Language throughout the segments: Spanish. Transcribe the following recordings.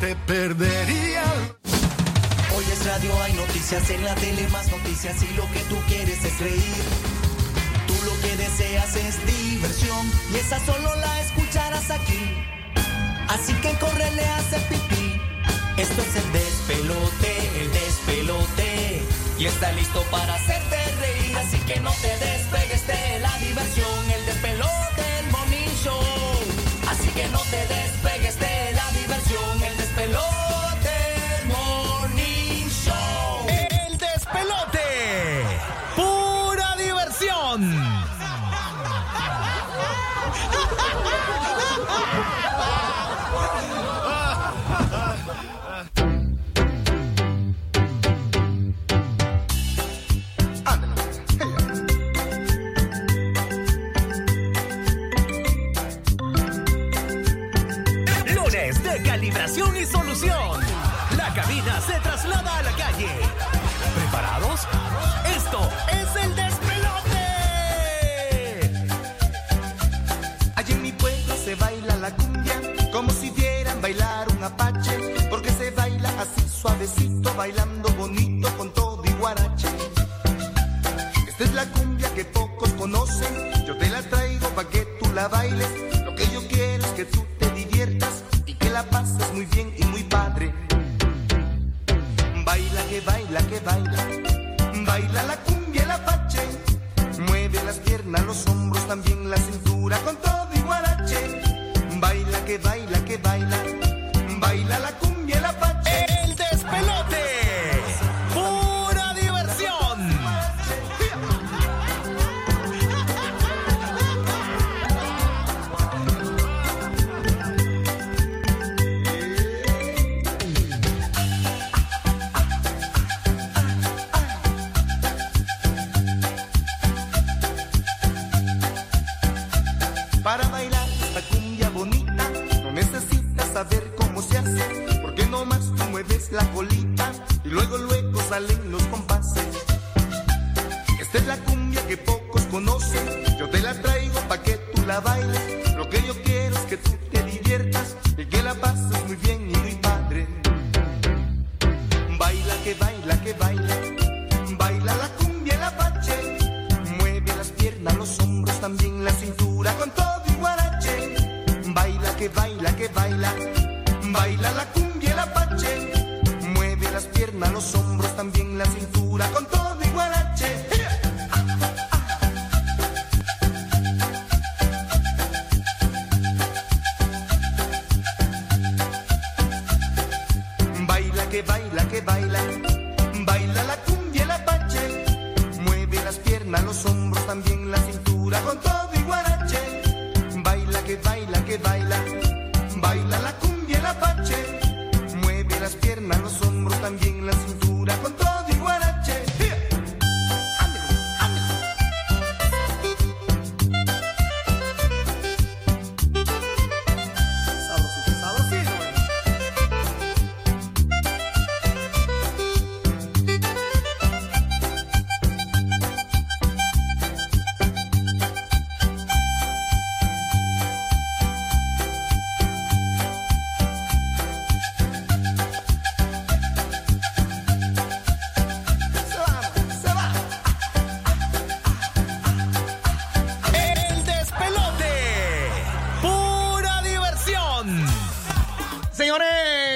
te perdería. Hoy es radio, hay noticias en la tele, más noticias y lo que tú quieres es reír. Tú lo que deseas es diversión y esa solo la escucharás aquí. Así que córrele a hacer pipí. Esto es el despelote, el despelote. Y está listo para hacerte reír, así que no te despegues de la diversión. El despelote,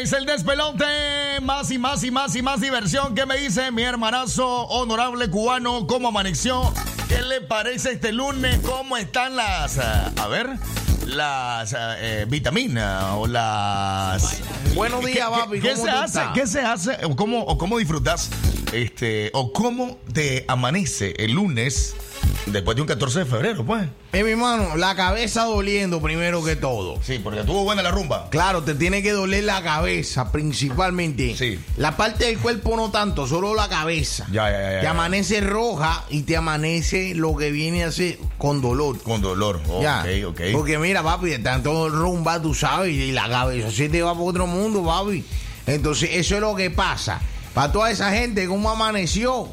Señores, el despelote. Más y más y más y más diversión. ¿Qué me dice mi hermanazo honorable cubano? ¿Cómo amaneció? ¿Qué le parece este lunes? ¿Cómo están las... ah, a ver, las ah, eh, vitaminas o las... Buenos días, ¿Qué- papi. ¿Qué, ¿Cómo se hace? ¿Qué se hace? ¿O cómo, o cómo disfrutas? Este, o cómo te amanece el lunes después de un 14 de febrero, pues. Eh, mi hermano, la cabeza doliendo primero que todo. Sí, porque estuvo buena la rumba. Claro, te tiene que doler la cabeza principalmente. Sí. La parte del cuerpo no tanto, solo la cabeza. Ya, ya, ya, Te ya. amanece roja y te amanece lo que viene a ser con dolor. Con dolor. Ya. Ok, ok. Porque mira, papi, tanto rumba, tú sabes, y la cabeza se te va por otro mundo, papi. Entonces, eso es lo que pasa. Para toda esa gente, ¿cómo amaneció?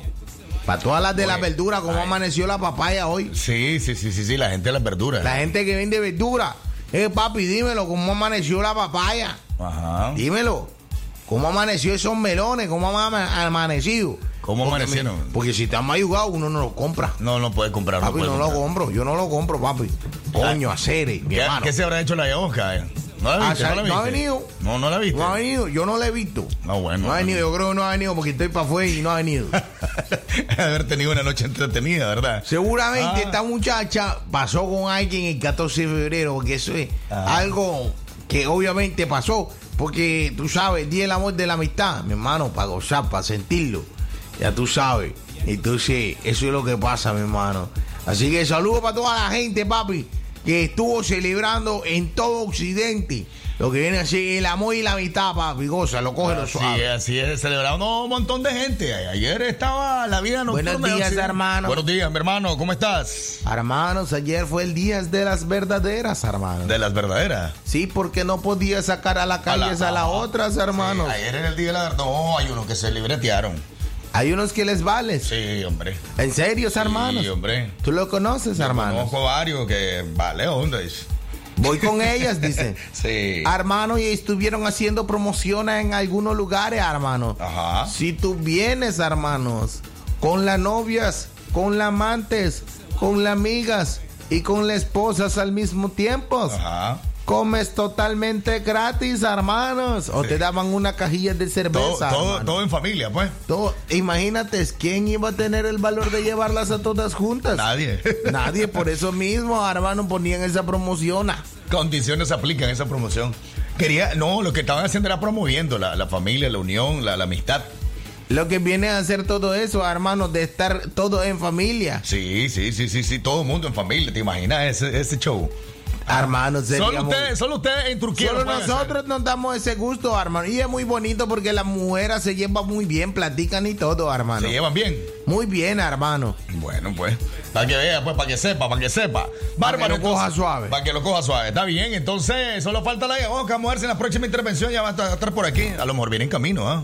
Para todas las de la Oye, verdura, ¿cómo amaneció la papaya hoy? Sí, sí, sí, sí, sí, la gente de las verduras. La gente que vende verdura. Eh, papi, dímelo, ¿cómo amaneció la papaya? Ajá. Dímelo. ¿Cómo amaneció esos melones? ¿Cómo han ama- amanecido? ¿Cómo Porque amanecieron? Porque si están mayugados, uno no lo compra. No, no puede comprar. Papi, puede no lo comprar. compro. Yo no lo compro, papi. Coño, acere, mi ¿Qué, hermano. qué se habrá hecho la yaosca? eh? ¿No la Ah, viste? ¿No la no ha viste? venido. No, no la viste. No ha venido, yo no lo he visto. No, bueno. No ha venido, yo creo que no ha venido porque estoy para afuera y no ha venido. haber tenido una noche entretenida, ¿verdad? Seguramente Ah. esta muchacha pasó con alguien el 14 de febrero, porque eso es Ah. algo que obviamente pasó, porque tú sabes, el día del amor de la amistad, mi hermano, para gozar, para sentirlo, ya tú sabes. Entonces, eso es lo que pasa, mi hermano. Así que saludo para toda la gente, papi, que estuvo celebrando en todo Occidente lo que viene así el amor y la amistad, papi. Goza, lo coge lo suave. así es, celebrando un montón de gente. Ayer estaba la vida nocturna. Buenos días, hermano. Buenos días, mi hermano, ¿cómo estás? Hermanos, ayer fue el día de las verdaderas, hermanos. De las verdaderas. Sí, porque no podía sacar a la calle a, la- las otras, hermanos. Sí, ayer era el día de la verdad. No, hay unos que se libretearon. Hay unos que les vales. Sí, hombre. ¿En serio, hermanos? Sí, hombre. ¿Tú lo conoces, hermanos? Conozco varios que vale, onda. dice. Voy con ellas, dice. Sí. Hermano, y estuvieron haciendo promociones en algunos lugares, hermano. Ajá. Si tú vienes, hermanos, con las novias, con las amantes, con las amigas y con las esposas al mismo tiempo, Ajá. Comes totalmente gratis, hermanos. O te daban una cajilla de cerveza. todo, todo en familia, pues. Todo- imagínate, ¿quién iba a tener el valor de llevarlas a todas juntas? Nadie. Nadie, por eso mismo, hermano, ponían esa promoción. Condiciones aplican esa promoción. Quería, no, lo que estaban haciendo era promoviendo la, la familia, la unión, la, la amistad. Lo que viene a hacer todo eso, hermano, de estar todo en familia. Sí, sí, sí, sí, sí, todo el mundo en familia, ¿te imaginas ese, ese show? Hermano, Solo ustedes, solo ustedes en Turquía. Solo nosotros nos damos ese gusto, hermano. Y es muy bonito porque las mujeres se llevan muy bien, platican y todo, hermano. Se llevan bien. Muy bien, hermano. Bueno, pues, para que vea, pues, para que sepa, para que sepa. que lo coja suave. Para que lo coja suave. Está bien, entonces, solo falta la Vamos a moverse en la próxima intervención, ya va a estar, a estar por aquí. A lo mejor viene en camino, ¿ah?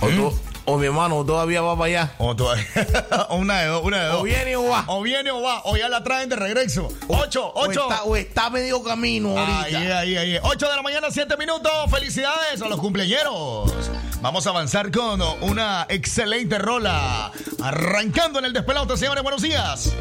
O, tú- o mi hermano todavía va para allá. O todavía- una de dos, una de dos. O viene o va. O viene o va, o ya la traen de regreso. Ocho, O ocho. está, o está medio camino ahorita. Ahí, ahí, ahí. 8 de la mañana, 7 minutos. Felicidades a los cumpleañeros. Vamos a avanzar con una excelente rola. Arrancando en el despelote, señores. Buenos días.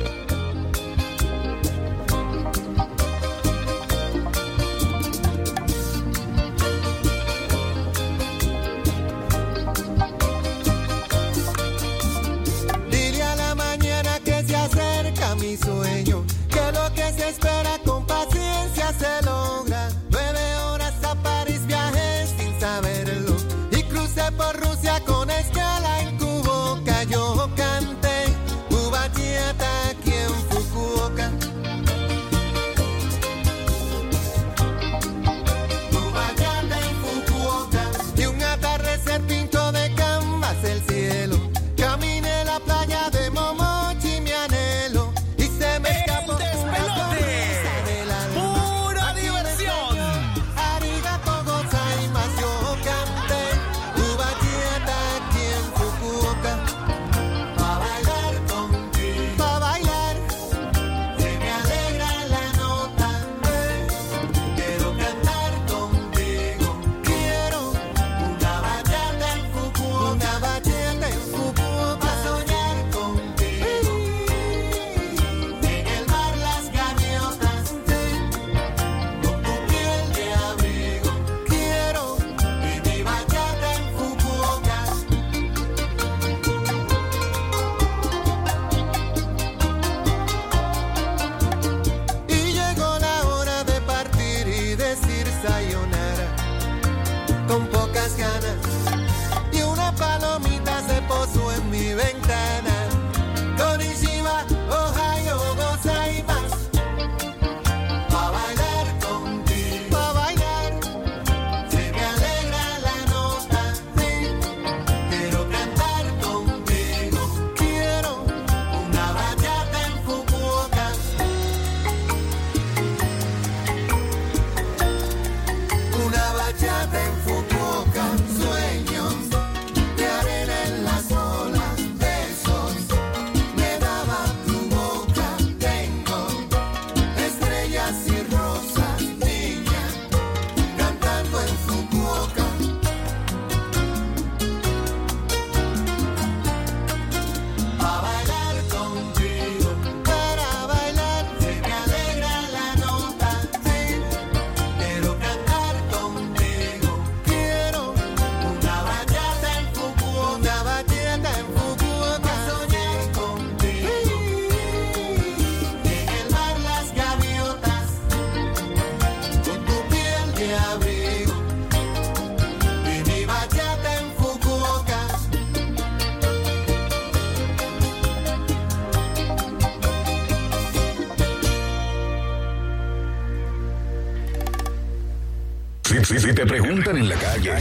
Si, si te preguntan en la calle,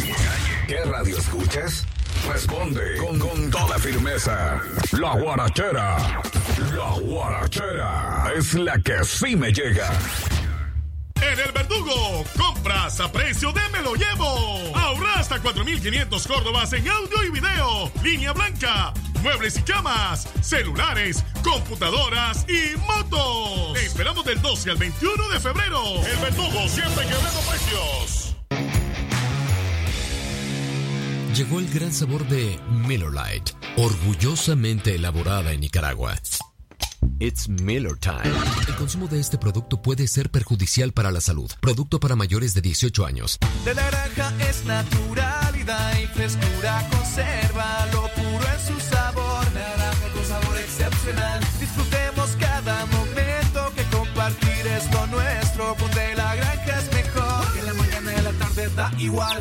¿qué radio escuchas? Responde con, toda firmeza. La guarachera. La guarachera es la que sí me llega. En el Verdugo, compras a precio de Me lo llevo. Ahorra hasta 4.500 córdobas en audio y video. Línea blanca, muebles y camas, celulares, computadoras y motos. Te esperamos del 12 al 21 de febrero. El Verdugo siempre quebrando precios. Llegó el gran sabor de Miller Lite, orgullosamente elaborada en Nicaragua. It's Miller Time. El consumo de este producto puede ser perjudicial para la salud. Producto para mayores de 18 años. De la granja es naturalidad y frescura. Conserva lo puro en su sabor. Naranja con sabor excepcional. Disfrutemos cada momento que compartir es lo nuestro. Donde la granja es mejor. En la mañana y la tarde da igual.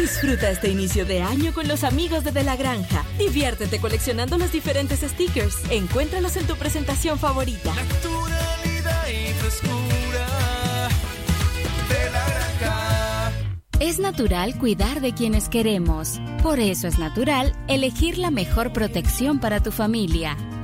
Disfruta este inicio de año con los amigos de De la Granja. Diviértete coleccionando los diferentes stickers. Encuéntralos en tu presentación favorita. Naturalidad y frescura. De la granja. Es natural cuidar de quienes queremos. Por eso es natural elegir la mejor protección para tu familia.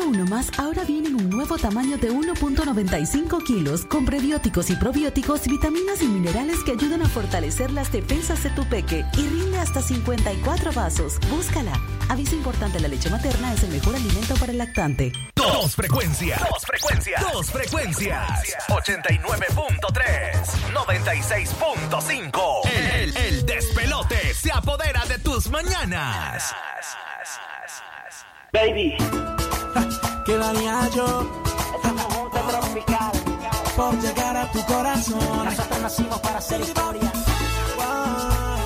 Uno Más ahora viene en un nuevo tamaño de 1.95 kilos con prebióticos y probióticos, vitaminas y minerales que ayudan a fortalecer las defensas de tu peque y rinde hasta 54 vasos. Búscala. Aviso importante, la leche materna es el mejor alimento para el lactante. Dos frecuencias. Dos frecuencias. Dos frecuencias. 89.3. 96.5. El, el despelote se apodera de tus mañanas. Baby. ¿Qué daría yo? tropical. Por llegar a tu corazón. Nosotros nacimos para hacer historia. Dice,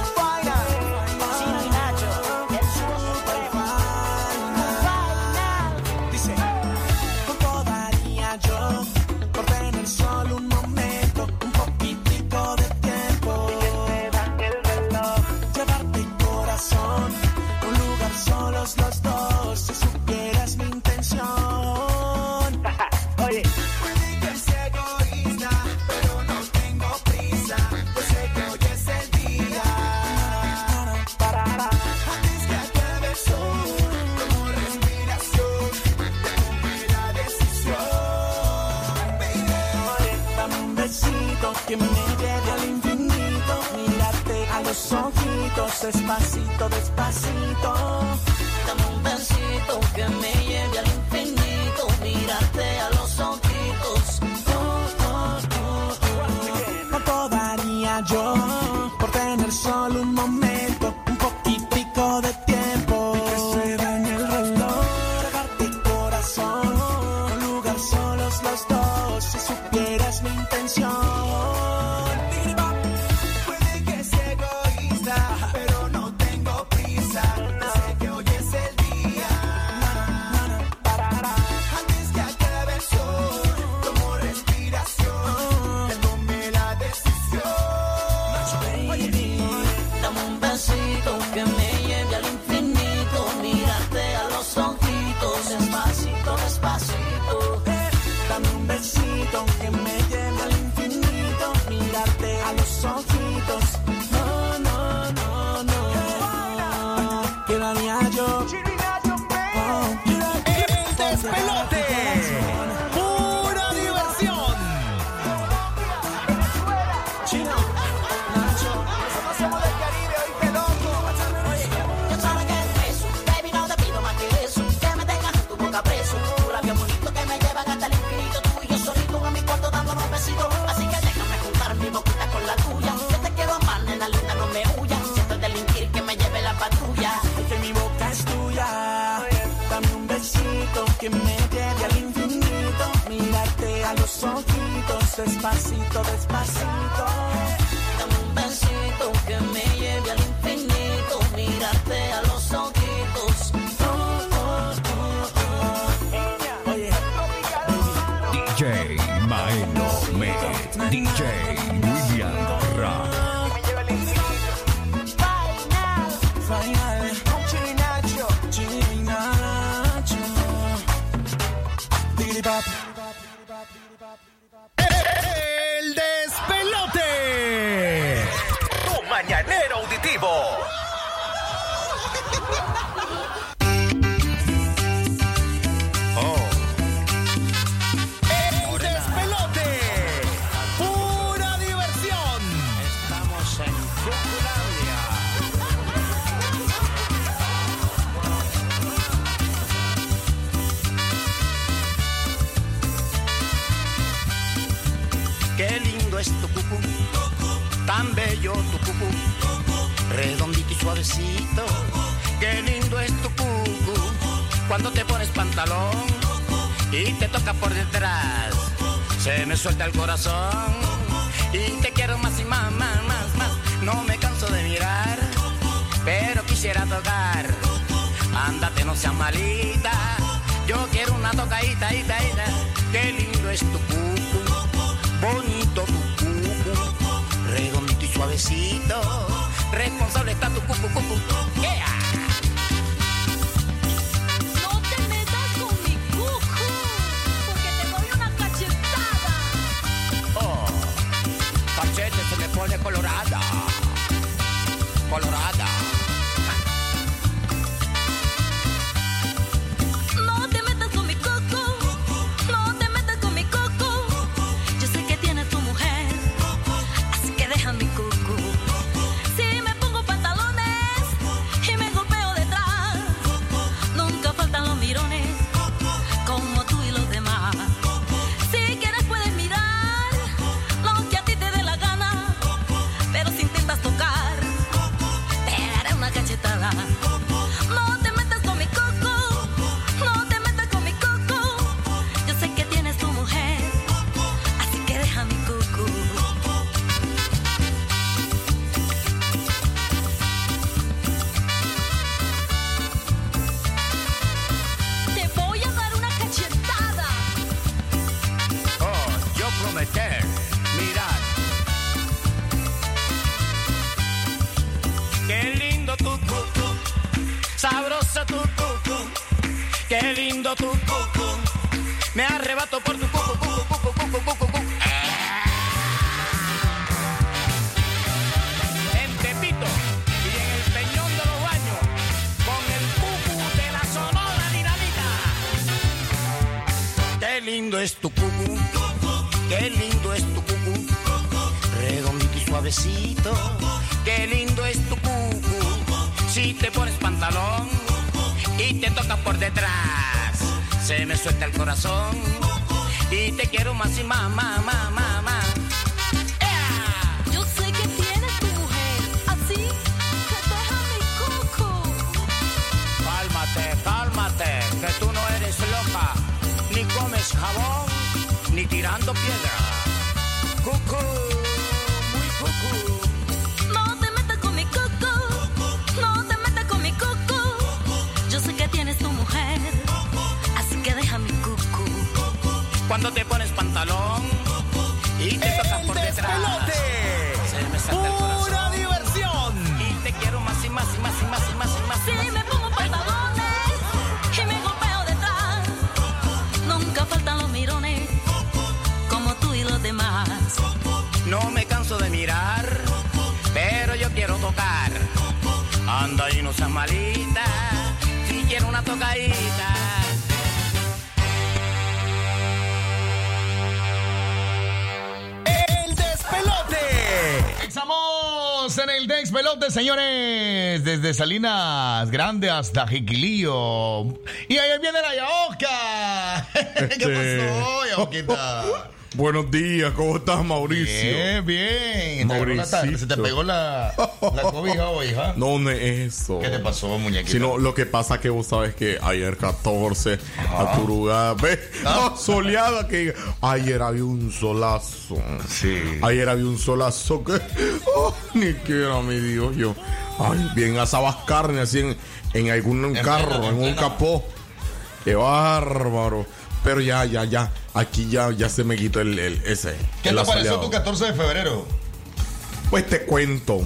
despacito, despacito. Dame un besito que me lleve al infinito, mírate a los ojitos. ¿Cuánto daría yo por tener solo un momento, despacito, despacito. Es tu cucu, qué lindo es tu cucu, redondito y suavecito. Qué lindo es tu cucu, si te pones pantalón y te toca por detrás, se me suelta el corazón y te quiero más y más, más, más, más, más. Jabón, ni tirando piedra. Cucú, muy cucú. No te metas con mi coco, no te metas con mi coco. Yo sé que tienes tu mujer, así que deja mi coco. Cuando te pones pantalón canso de mirar, pero yo quiero tocar. Anda y no seas malita, si quiero una tocadita. El despelote. Estamos en el Dex Pelote, señores. Desde Salinas Grande hasta Jiquilío. Y ahí viene la Yaoca. ¿Qué pasó, Yaoquita? Buenos días, ¿cómo estás, Mauricio? Bien, bien. ¿Te agarró la tarde? ¿Se te pegó la, la cobija hoy, hija? No, no es eso. ¿Qué te pasó, muñequito? Sino lo que pasa que vos sabes que ayer 14, a Turugada, ve, Ah. ah, soleada que ayer había un solazo. Sí. Ayer había un solazo que, oh, ni quiera mi Dios, yo. Ay, bien asabas carne así en, en algún En carro, plena- en en un capó. Qué bárbaro. Pero ya, ya, ya. Aquí ya, ya se me quitó el, el- ese. ¿Qué el te pareció tu 14 de febrero? Pues te cuento.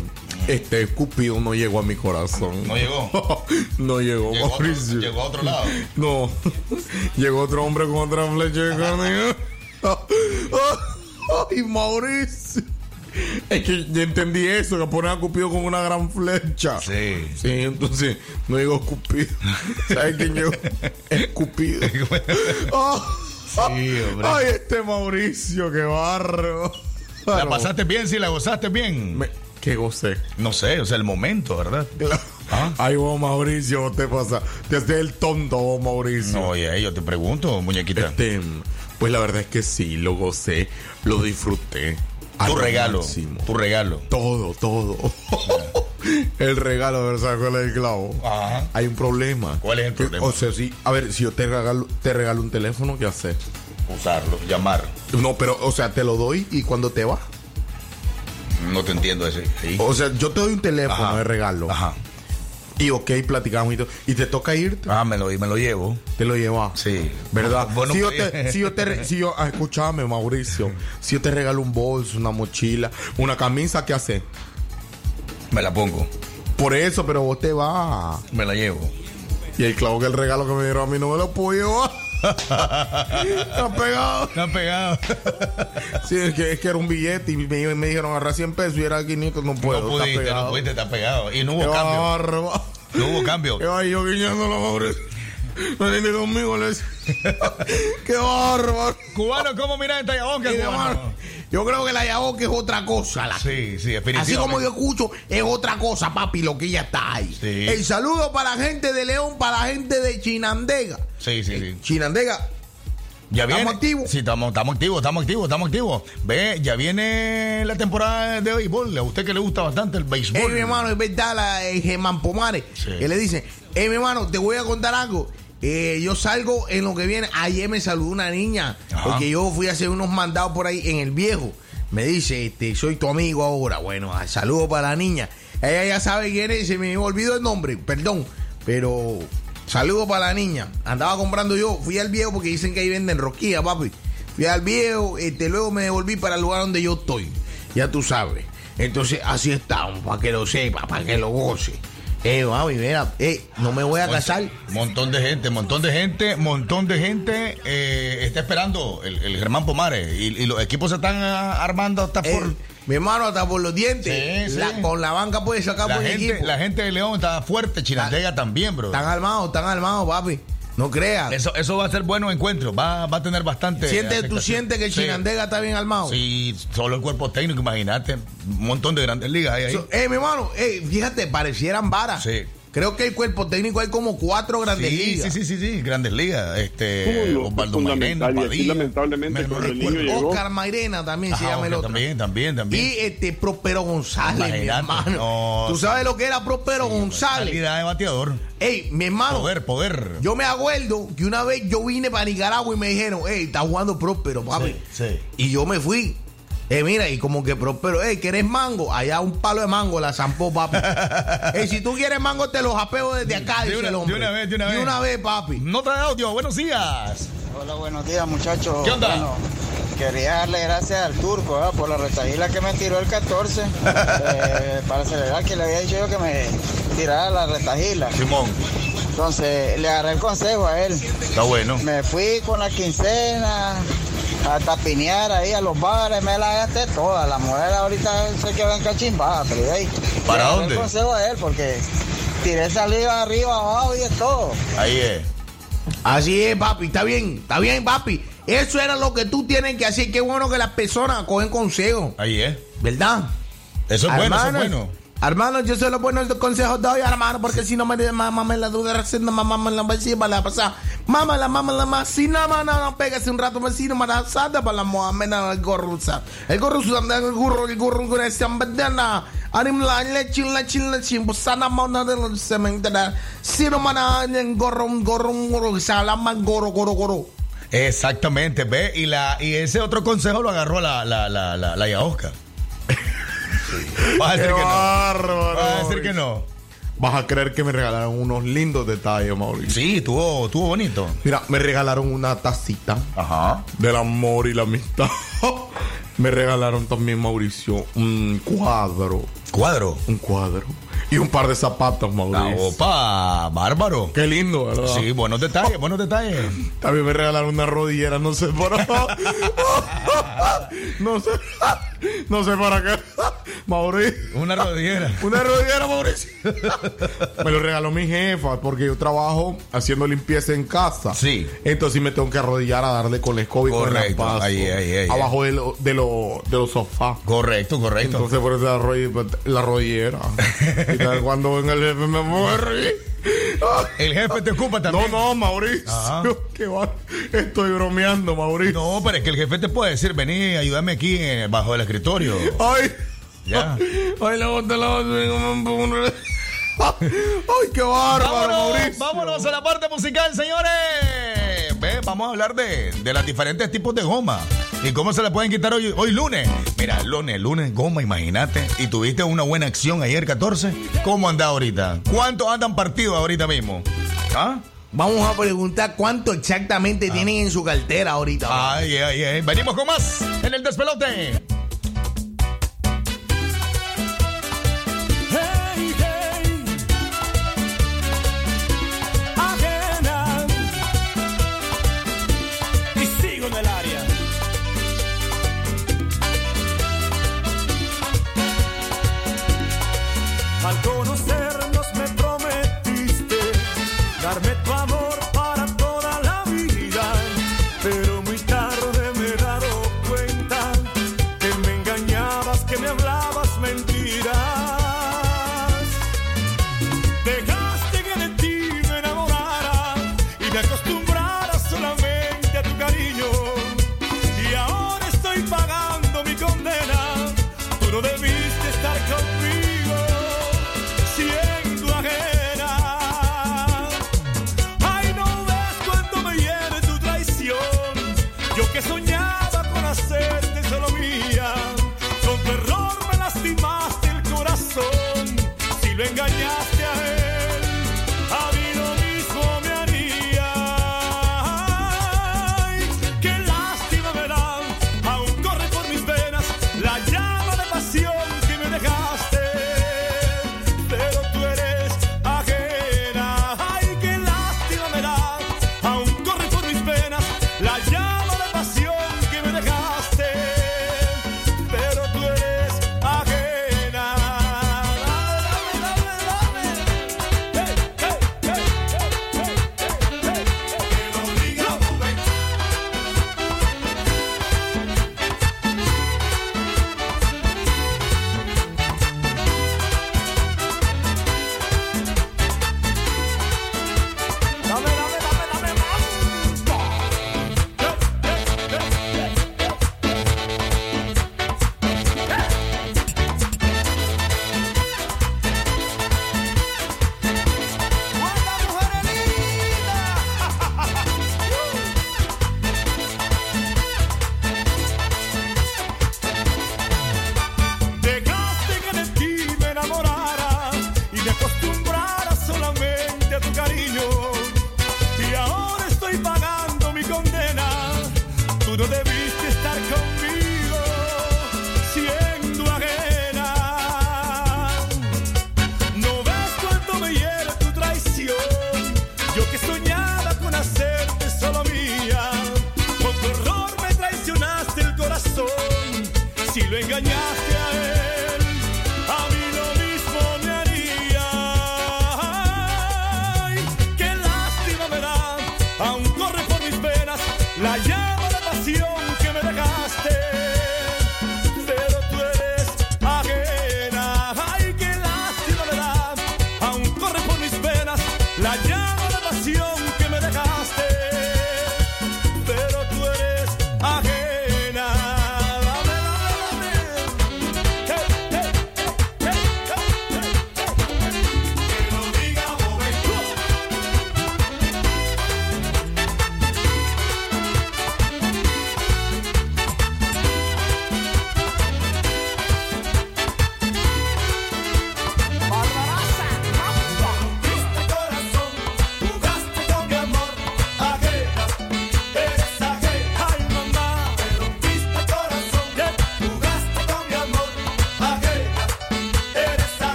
Este Cupido no llegó a mi corazón. ¿No llegó? no llegó, Llegó a otro- Mauricio. llegó a otro lado. No. llegó otro hombre con otra flecha de carne. Ay, Mauricio. Es que ya entendí eso, que ponen a Cupido con una gran flecha. Sí. Sí, entonces no llegó Cupido. ¿Sabes quién llegó? Es Cupido. Oh, Sí, hombre. Ay, este Mauricio, qué barro. ¿La pasaste bien? ¿Sí la gozaste bien? Me- ¿Qué gocé? No sé, o sea, el momento, ¿verdad? ¿Ah? Ay, vos, Mauricio, vos te pasa. Te haces el tonto, vos, Mauricio. No, oye, yo te pregunto, muñequita. Este, pues la verdad es que sí, lo gocé, lo disfruté. A tu lo regalo, máximo. tu regalo. Todo, todo. el regalo, ¿verdad? ¿Sabes cuál es el clavo? Ajá. Hay un problema. ¿Cuál es el problema? O sea, sí, a ver, si yo te regalo, te regalo un teléfono, ¿qué haces? Usarlo, llamar. No, pero, o sea, te lo doy y cuando te va. No te entiendo ese. Sí. O sea, yo te doy un teléfono Ajá. de regalo. Ajá. Y ok, platicamos y todo. Y te toca irte. Ah, me lo, me lo llevo. Te lo llevas. Sí. ¿Verdad? Bueno, si, yo pues- te, si yo te, si yo, ah, escúchame, Mauricio, si yo te regalo un bolso, una mochila, una camisa, ¿qué haces? Me la pongo. Por eso, pero vos te vas. Me la llevo. Y el clavo que el regalo que me dieron a mí no me lo puedo llevar. Está pegado. Está pegado. Sí, es que, es que era un billete y me, me dijeron agarrar 100 pesos y era 500, no puedo. no está pudiste, pegado. no pudiste, está pegado. Y no Qué hubo cambio. barba. No hubo cambio. Va yo guiñándolo, Mauricio. No viene conmigo, le decía. Qué bárbaro. Cubano, ¿cómo mira esta mi cubano? Yo creo que la yaboca es otra cosa. la- Sí, sí, definitivamente. Así como yo escucho, es otra cosa, papi, lo que ella está ahí. Sí. El saludo para la gente de León, para la gente de Chinandega. Sí, sí, sí. Chinandega, Ya viene. ¿Estamos activos? Sí, estamos, estamos activos, estamos activos, estamos activos. Ve, ya viene la temporada de béisbol. A usted que le gusta bastante el béisbol. eh, mi hermano, es verdad, la eh, Germán Pomares, Sí. que le dice, eh, mi hermano, te voy a contar algo. Eh, yo salgo en lo que viene. Ayer me saludó una niña, Ajá. porque yo fui a hacer unos mandados por ahí en el viejo. Me dice, este, soy tu amigo ahora. Bueno, ah, saludo para la niña. Ella ya sabe quién es, se me olvidó el nombre, perdón. Pero saludo para la niña. Andaba comprando yo, fui al viejo porque dicen que ahí venden rosquillas, papi. Fui al viejo, este, luego me devolví para el lugar donde yo estoy. Ya tú sabes. Entonces, así estamos, para que lo sepa, para que lo goce. Eh, mami, mira, eh, no me voy a casar. Montón de gente, montón de gente, montón de gente eh, está esperando el, el Germán Pomares. Y, y los equipos se están armando hasta Eh, por. Mi hermano, hasta por los dientes. Sí, La- sí. con la banca puede sacar La por el gente, equipo. la gente de León está fuerte, Chinandega también, bro. Están armados, están armados, papi. No creas. Eso, eso va a ser bueno encuentro. Va, va a tener bastante. Siente, ¿Tú sientes que el Sí. Chinandega está bien armado? Sí, solo el cuerpo técnico, imagínate. Un montón de grandes ligas hay ahí. So- eh, mi hermano, eh, fíjate, parecieran varas. Sí. Creo que el cuerpo técnico hay como cuatro grandes sí, ligas. sí, sí, sí, sí, grandes ligas. Este, No, Osvaldo es Mairena, Padilla. lamentablemente, Me- el niño llegó- Oscar Mairena también se Ajá, llama el otro. También, también, también. Y este Próspero González, mi hermano. no, ¿Tú sí. sabes lo que era Próspero González? Calidad de bateador. Ey, mi hermano. Poder, poder. Yo me acuerdo que una vez yo vine para Nicaragua y me dijeron, hey, está jugando Próspero, papi. Sí, sí. Y yo me fui. Eh, mira, y como que Próspero, hey, ¿quieres mango? Allá un palo de mango la zampó, papi. Ey, si tú quieres mango, te lo japeo desde acá, De dice una- el hombre. de una vez, de una vez. De una vez, papi. Nota de audio, buenos días. Hola, buenos días muchachos. ¿Qué onda? Bueno, quería darle gracias al turco ¿verdad? por la retahila que me tiró el 14 eh, para celebrar que le había dicho yo que me tirara la retajila. Simón, Entonces le agarré el consejo a él. está bueno. Me fui con la quincena a tapinear ahí a los bares, me la gasté toda. La mujer ahorita se quedó en cachimbada, pero de ahí. ¿Para le dónde? el consejo a él porque tiré saliva arriba, abajo y es todo. Ahí es. Así es, papi, está bien, está bien, papi. Eso era lo que tú tienes que hacer. Qué bueno que las personas cogen consejo, Ahí es. ¿verdad? Eso es bueno, eso es bueno. Hermano, yo se lo bueno el consejo doy, hermano, porque si no me mamá me la duda, haciendo mamá me la vecina la pasar. Mamá la mamá la más, si no, no, no, pégase un rato vecino para la sada para la mohamena el gorro usa. El gorro usa, el gorro, el gorro con esa bandana. Anim la leche, leche, leche, pues sana mona del cemento. Si no, mana, el gorro, un gorro, un gorro, llama gorro, gorro, gorro. Exactamente, ve, y la y ese otro consejo lo agarró la, la, la, la, la Yaosca. Vas a decir Qué que no. bárbaro, Vas a decir que no. vas a creer que me regalaron unos lindos detalles, Mauricio. Sí, estuvo, estuvo bonito. Mira, me regalaron una tacita Ajá. del amor y la amistad. me regalaron también, Mauricio, un cuadro. ¿Cuadro? Un cuadro. Y un par de zapatos, La Mauricio. opa, bárbaro. Qué lindo, ¿verdad? Sí, buenos detalles, buenos detalles. También me regalaron una rodillera, no sé para No sé. No sé para qué. Mauricio. Una rodillera. Una rodillera, Mauricio. Me lo regaló mi jefa porque yo trabajo haciendo limpieza en casa. Sí. Entonces me tengo que arrodillar a darle con la escoba y con paso. Ahí, ahí, ahí. Abajo de, lo- de, lo- de los sofás. Correcto, correcto. Entonces por eso la, rodilla- la rodillera. Cuando venga el jefe me reír. El jefe te ocupa No, también. no, Mauricio. Ajá. Qué va. Estoy bromeando, Mauricio. No, pero es que el jefe te puede decir, vení, ayúdame aquí eh, bajo el escritorio. Ay. Ya. Ay, la bota, la bota. Ay, qué bárbaro, Vámonos, Mauricio. vámonos a la parte musical, señores. Vamos a hablar de, de los diferentes tipos de goma y cómo se le pueden quitar hoy, hoy lunes. Mira, lunes, lunes, goma, imagínate. Y tuviste una buena acción ayer 14. ¿Cómo anda ahorita? ¿Cuántos andan partidos ahorita mismo? ¿Ah? Vamos a preguntar cuánto exactamente tienen en su cartera ahorita. Ay, ay, ay. Venimos con más en el despelote.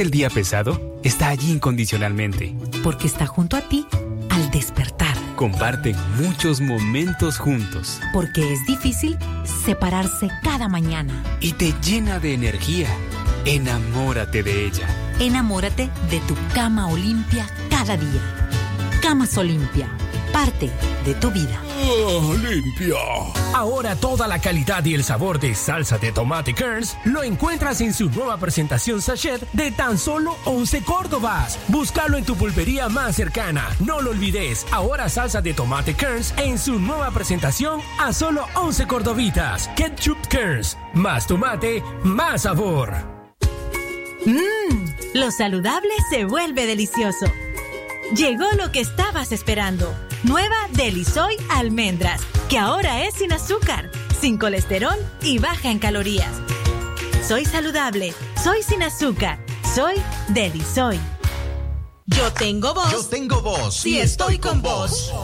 Del día pesado, está allí incondicionalmente. Porque está junto a ti al despertar. Comparten muchos momentos juntos. Porque es difícil separarse cada mañana. Y te llena de energía. Enamórate de ella. Enamórate de tu cama Olimpia cada día. Camas Olimpia, parte de tu vida. limpia. Ahora toda la calidad y el sabor de salsa de tomate Kerns lo encuentras en su nueva presentación sachet de tan solo 11 Córdobas. Búscalo en tu pulpería más cercana. No lo olvides. Ahora salsa de tomate Kerns en su nueva presentación a solo 11 cordobitas. Ketchup Kerns. Más tomate, más sabor. Mmm, lo saludable se vuelve delicioso. Llegó lo que estabas esperando. Nueva Delisoy Almendras, que ahora es sin azúcar, sin colesterol y baja en calorías. Soy saludable, soy sin azúcar, soy Delisoy. Yo tengo voz. Yo tengo voz. Si estoy con vos.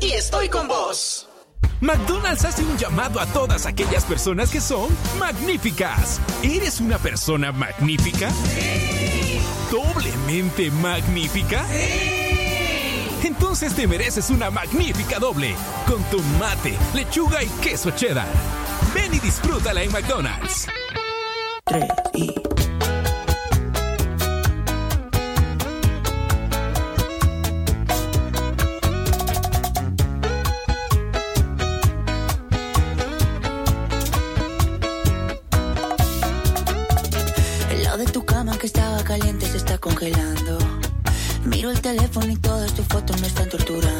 Y estoy con vos. McDonald's hace un llamado a todas aquellas personas que son magníficas. ¿Eres una persona magnífica? Sí. ¿Doblemente magnífica? Sí. Entonces te mereces una magnífica doble con tomate, lechuga y queso cheddar. Ven y disfrútala en McDonald's. Teléfono y todas tus fotos me están torturando.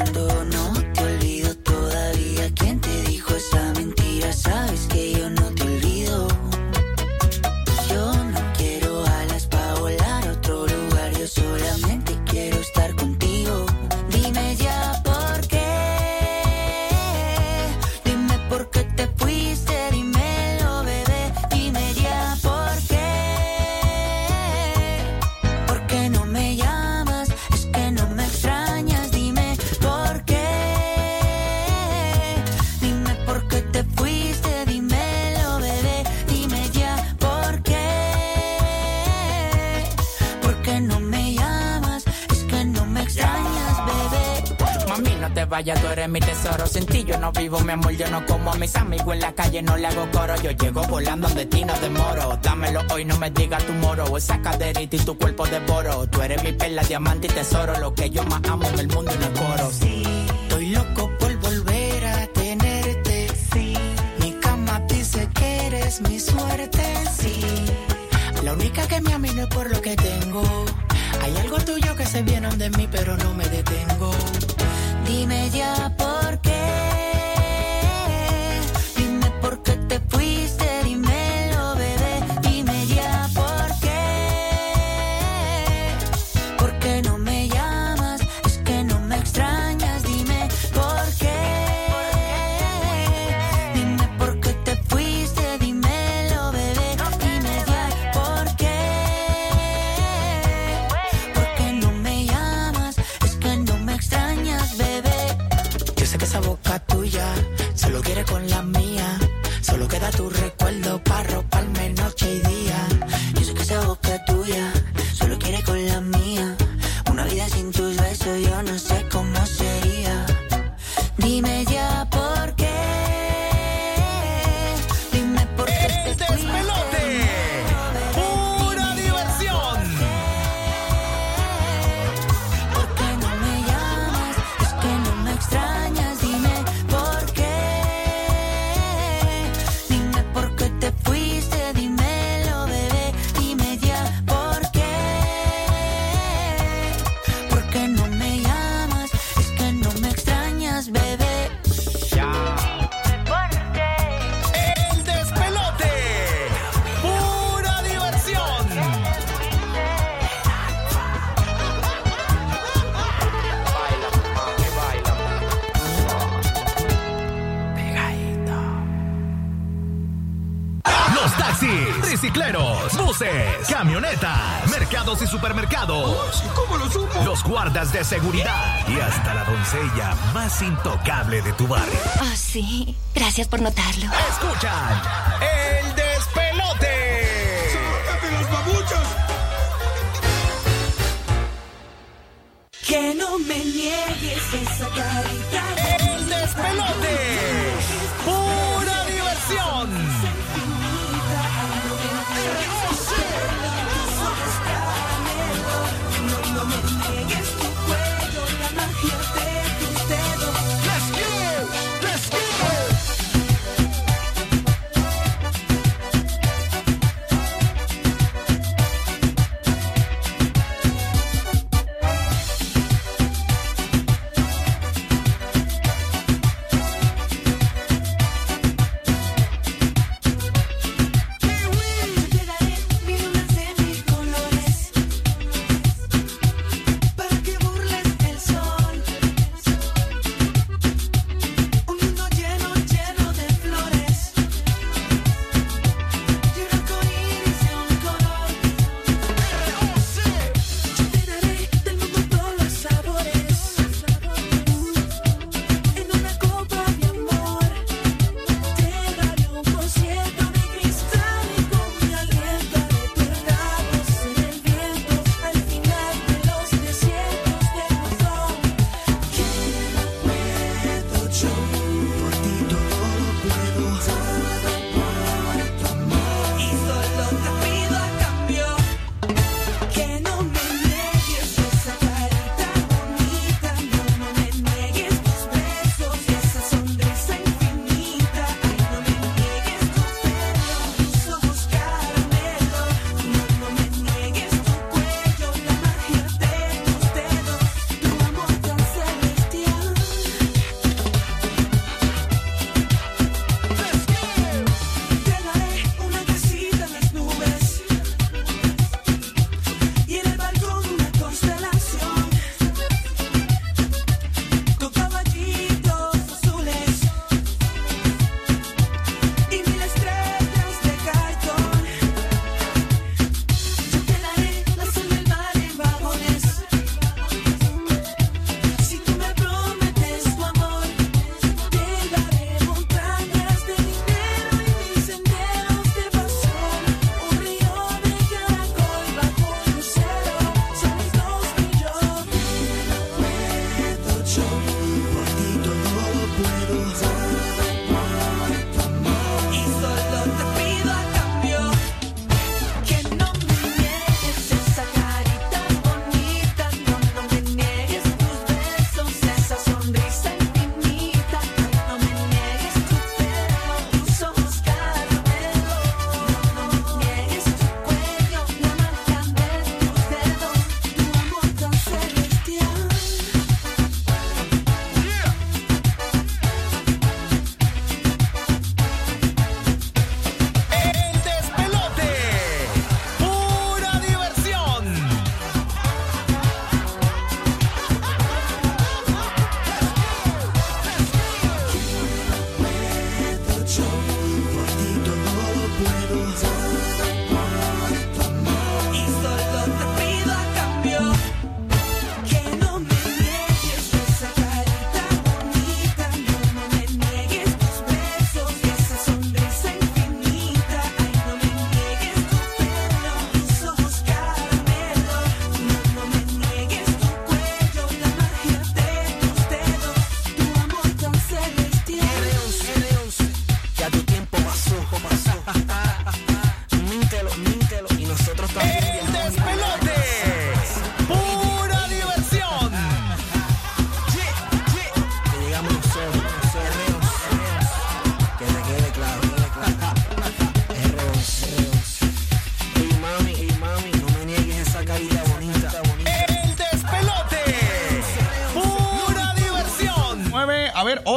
Yo no como a mis amigos en la calle, no le hago coro. Yo llego volando de ti, no demoro. Dámelo hoy, no me digas tu moro. Esa caderita y tu cuerpo devoro. Tú eres mi perla, diamante y tesoro. Lo que yo más amo en el mundo y no es coro. taxis, tricicleros, buses, camionetas, mercados y supermercados. ¿Cómo lo supo? Los guardas de seguridad y hasta la doncella más intocable de tu barrio. Oh, sí. Gracias por notarlo. Escuchan el despelote. ¡Sálvate los babuchos! Que no me niegues esa carita. ¡El despelote! ¡Pura diversión!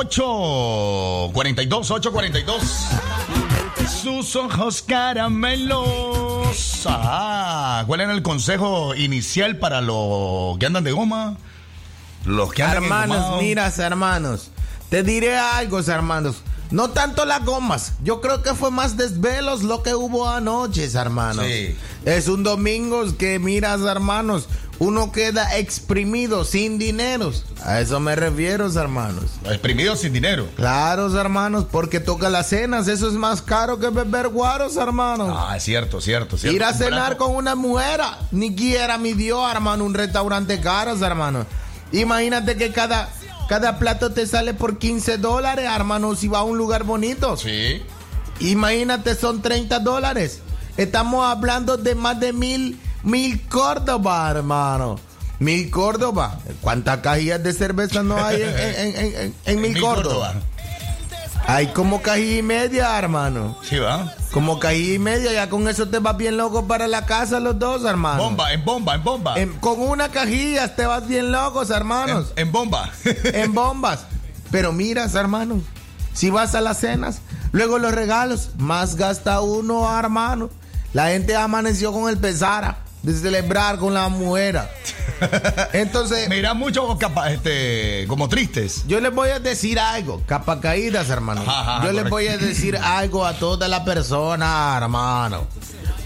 842, 842. Sus ojos caramelos. Ah, ¿Cuál era el consejo inicial para los que andan de goma? Los que andan Hermanos, miras, hermanos. Te diré algo, hermanos. No tanto las gomas. Yo creo que fue más desvelos lo que hubo anoche, hermanos. Sí. Es un domingo que miras, hermanos. Uno queda exprimido, sin dineros. A eso me refiero, hermanos. Exprimido sin dinero. Claro, hermanos, porque toca las cenas. Eso es más caro que beber guaros, hermanos. Ah, es cierto, cierto, cierto. Ir a cenar con una mujer, ni quiera mi Dios, hermano, un restaurante caro, hermano. Imagínate que cada, cada plato te sale por 15 dólares, hermano, si va a un lugar bonito. Sí. Imagínate, son 30 dólares. Estamos hablando de más de mil, mil Córdoba, hermano. Mil Córdoba. ¿Cuántas cajillas de cerveza no hay en, en- en- en- en mil, Mil Córdoba? Hay como cajilla y media, hermano. Sí, va. Como cajilla y media, ya con eso te vas bien loco para la casa los dos, hermano. Bomba, en bomba, en bomba. En- con una cajilla te vas bien locos, hermanos. En, en bomba. en bombas. Pero miras, hermanos, si vas a las cenas, luego los regalos, más gasta uno, hermano. La gente amaneció con el pesara de celebrar con la mujer. Entonces, Mira mucho capa- este, como tristes. yo les voy a decir algo, capa caídas, hermano. Ajá, ajá, yo les voy a decir algo a toda la persona, hermano.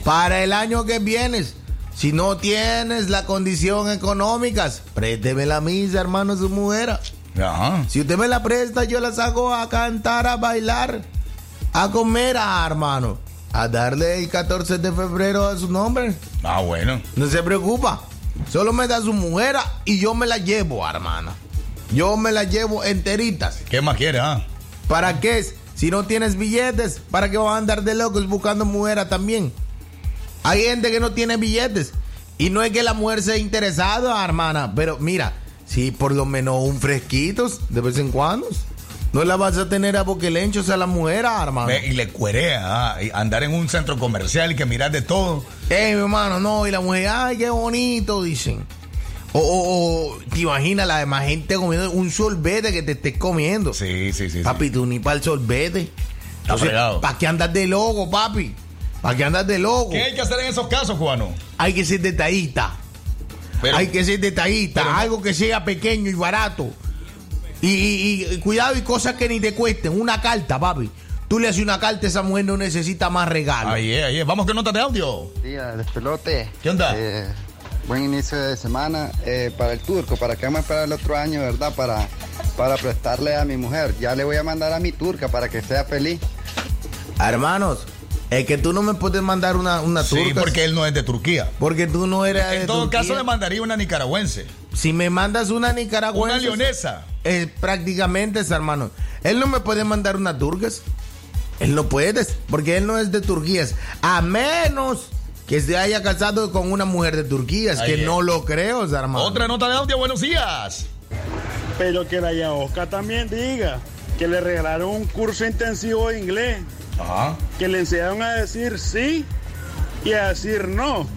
Para el año que vienes, si no tienes la condición económica, présteme la misa, hermano, su mujer. Ajá. Si usted me la presta, yo las hago a cantar, a bailar, a comer, ah, hermano. A darle el 14 de febrero a su nombre. Ah, bueno. No se preocupa. Solo me da su mujer y yo me la llevo, hermana. Yo me la llevo enteritas. ¿Qué más quiere, ah? ¿Para qué? Si no tienes billetes, ¿para qué vas a andar de locos buscando mujer también? Hay gente que no tiene billetes. Y no es que la mujer sea interesada, hermana. Pero mira, si por lo menos un fresquito de vez en cuando. No la vas a tener a boquelenchos a la mujer, hermano. Ve, Y le cuerea, ah, y andar en un centro comercial y que mirar de todo. Ey, mi hermano, no. Y la mujer, ay, qué bonito, dicen. O, o- o, te imaginas la demás gente comiendo un sorbete que te estés comiendo. Sí, sí, sí. Papi, tú ni para el sorbete. ¿Para qué andas de loco, papi? ¿Para qué andas de loco? ¿Qué hay que hacer en esos casos, cubano? Hay que ser detallista. Pero- hay que ser detallista. pero algo que sea pequeño y barato. Y, y- y cuidado y cosas que ni te cuesten. Una carta, papi. Tú le haces una carta, esa mujer no necesita más regalo. Ahí es, ahí es. Vamos con nota de audio. Día, despelote. ¿Qué onda? Eh, buen inicio de semana eh, para el turco. ¿Para qué vamos a esperar el otro año, verdad? Para, para prestarle a mi mujer. Ya le voy a mandar a mi turca para que sea feliz. Hermanos, es que tú no me puedes mandar una, una Sí, turca. porque él no es de Turquía. Porque tú no eres de En todo Turquía. caso, le mandaría una nicaragüense. Si me mandas una nicaragüense. Una leonesa. Es prácticamente hermano. Él no me puede mandar una turcas. Él no puede, porque él no es de Turquía. A menos que se haya casado con una mujer de Turquía. Es Ahí que es. no lo creo, hermano. Otra nota de audio, buenos días. Pero que la Yaosca también diga que le regalaron un curso intensivo de inglés, Ajá. que le enseñaron a decir sí y a decir no.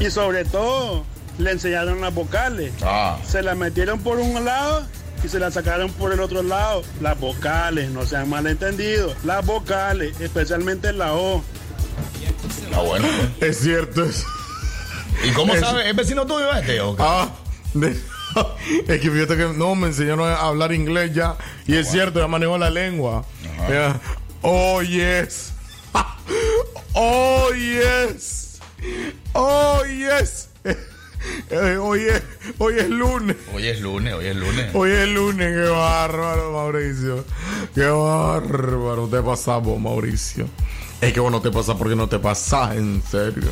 Y sobre todo, le enseñaron las vocales. Ah. Se las metieron por un lado y se las sacaron por el otro lado. Las vocales, no sean malentendidos. Las vocales, especialmente la O. Ah, bueno. Es cierto eso. ¿Y cómo Es- sabe? ¿Es vecino tuyo este o qué? Ah, de- es que fíjate que no me enseñaron a hablar inglés ya. Y es cierto, ya manejo la lengua. Ya. Oh, yes. Oh, yes. Oh, yes. Eh, Hoy es, hoy es lunes. Hoy es lunes, hoy es lunes. Hoy es lunes, qué bárbaro, Mauricio. Qué bárbaro te pasamos, Mauricio. Es que bueno te pasa porque no te pasa, en serio.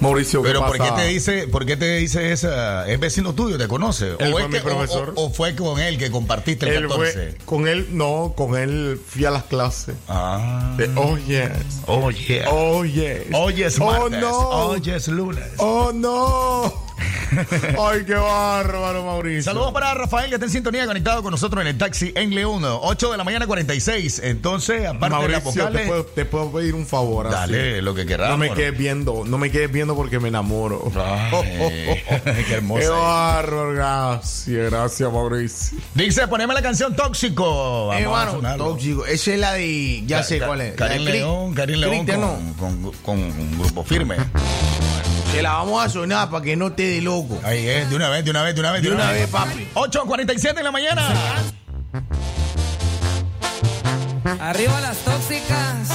Mauricio, ¿qué Pero ¿por qué te dice, por qué te dice esa? ¿Es vecino tuyo? ¿Te conoce? ¿O, fue que- profesor. o- o fue con él que compartiste el Él 14? fue- con él, no, con él fui a las clases. Ah. De, oh, yes. Oh, yeah. Oh, yes. Hoy es Oh, martes. no. Hoy es lunes. Oh, no. Ay, qué bárbaro, Mauricio. Saludos para Rafael que está en sintonía conectado con nosotros en el taxi en León, 8 de la mañana 46. Entonces, aparte de Mauricio, vocales, te puedo, te puedo pedir un favor. así? Dale, lo que queramos. No me quedes viendo, no me quedes viendo porque me enamoro. Ay, qué hermosa. Qué bárbaro, gracias, gracias, Mauricio. Dice, poneme la canción Tóxico. Vamos sonarlo. tóxico. Esa es la de. Ya Ca- sé cuál es. De Cri- León, Karin León con, con, con un grupo firme. Te la vamos a sonar para que no te dé loco. Ahí es, de una vez, de una vez, de una vez. De una vez, papi. 8.47 en la mañana. Arriba las tóxicas.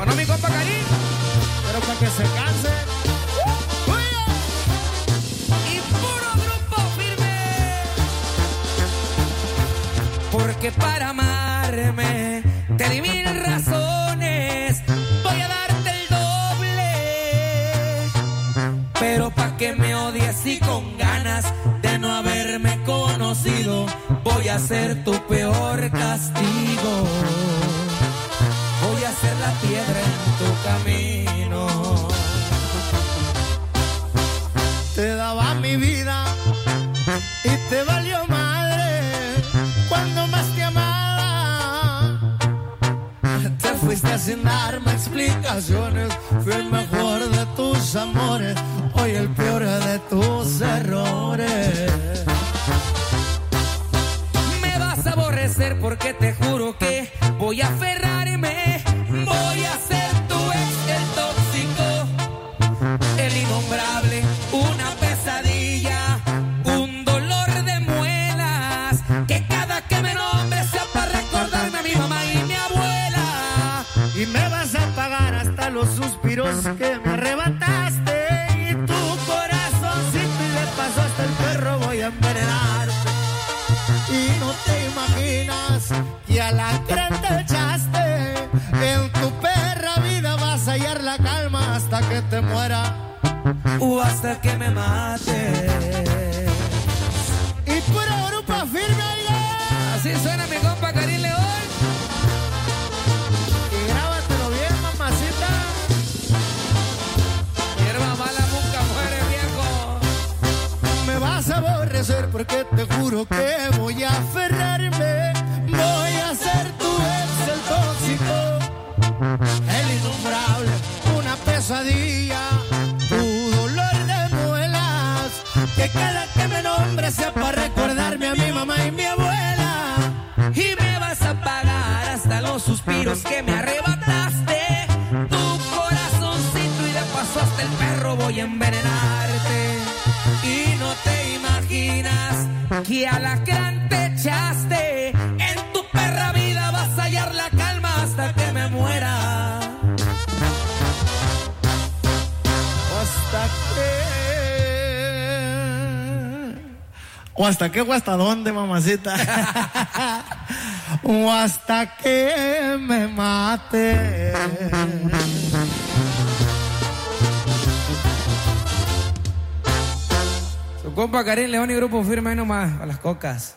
¿O no, mi compa Karim? Pero para que se canse. Y puro grupo firme. Porque para amarme te di mil razones. Voy a ser tu peor castigo. Voy a ser la piedra en tu camino. Te daba mi vida y te valió madre cuando más te amaba. Te fuiste sin darme explicaciones. Fui el mejor de tus amores, hoy el peor de tus errores. Voy a aferrarme. Voy a ser tu ex, el tóxico, el innombrable, una pesadilla, un dolor de muelas. Que cada que me nombre sea para recordarme a mi mamá y mi abuela. Y me vas a pagar hasta los suspiros que me arrebataste. Y tu corazoncito y de paso hasta el perro voy a envenenarte. Y no te imaginas que a la que te muera. O hasta que me mate. Y puro grupo firme, oiga. Así suena mi compa Karim León. Y grábatelo bien, mamacita. Hierba mala nunca muere, viejo. Me vas a aborrecer porque te juro que voy a aferrarme. Que a la gran te echaste. En tu perra vida vas a hallar la calma hasta que me muera. Hasta que. O hasta qué o hasta dónde, mamacita. o hasta que me mate. Su compa Karim León y grupo firme ahí nomás a las cocas.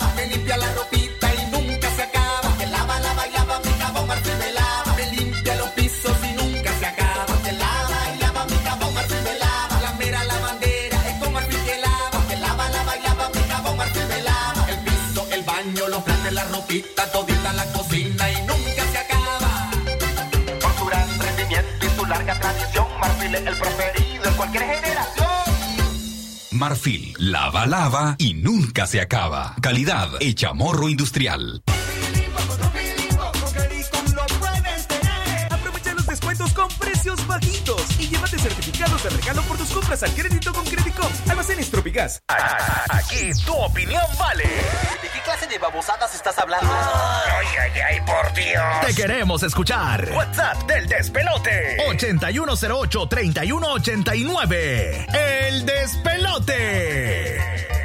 Me limpia la ropita y nunca se acaba. Que lava, lava y lava mi jabón, Marfil me lava. Me limpia los pisos y nunca se acaba. Que lava y lava mi jabón, Marfil me lava. La mera lavandera es con Marfil que lava. Que lava, lava y lava mi jabón, Marfil me lava. El piso, el baño, los platos, la ropita, todita la cocina y nunca se acaba. Por su gran rendimiento y su larga tradición, Marfil es el preferido en cualquier. Marfil, lava, lava y nunca se acaba. Calidad hecha morro industrial. Certificados de regalo por tus compras al crédito con Credicom. Almacenes Tropigas. Aquí tu opinión vale. ¿De qué clase de babosadas estás hablando? Ay, ay, ay, por Dios. Te queremos escuchar. WhatsApp del despelote. 8108-3189. El despelote.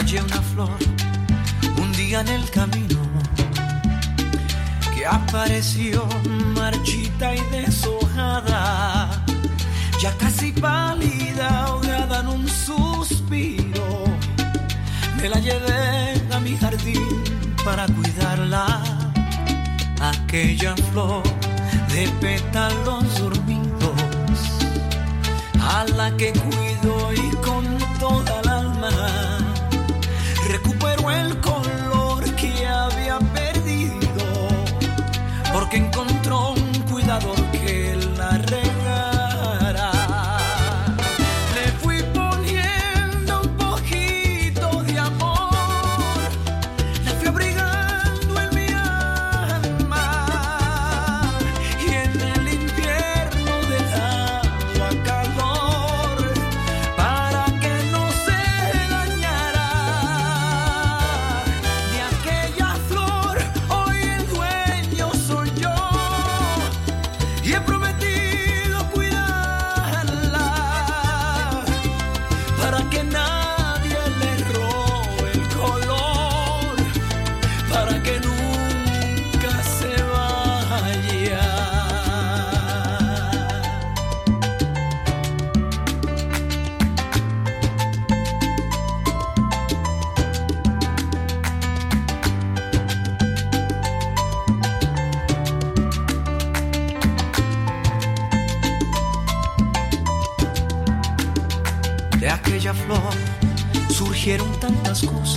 una flor un día en el camino que apareció marchita y deshojada, ya casi pálida, ahogada en un suspiro. Me la llevé a mi jardín para cuidarla, aquella flor de pétalos dormidos a la que cuidé porque encontró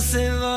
Nunca se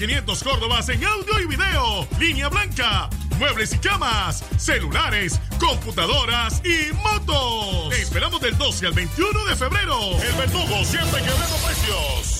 500 Córdobas en audio y video, línea blanca, muebles y camas, celulares, computadoras y motos. Te esperamos del 12 al 21 de febrero. El verdugo siempre quebrando precios.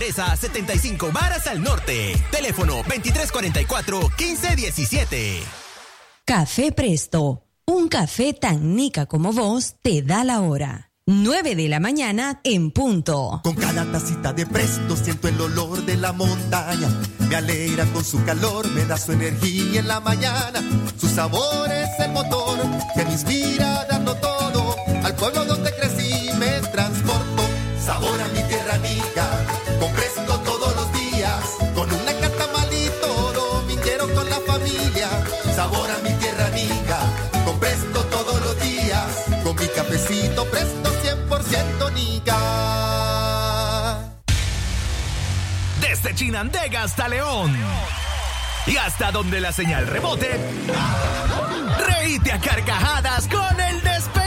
75 varas al norte. Teléfono 2344-1517. Café Presto, un café tan nica como vos te da la hora. 9 de la mañana en punto. Con cada tacita de presto siento el olor de la montaña. Me alegra con su calor, me da su energía en la mañana. Su sabor es el motor que me inspira dando todo. Al pueblo donde Chinandega hasta León. Y hasta donde la señal rebote. Reíte a carcajadas con el despelote.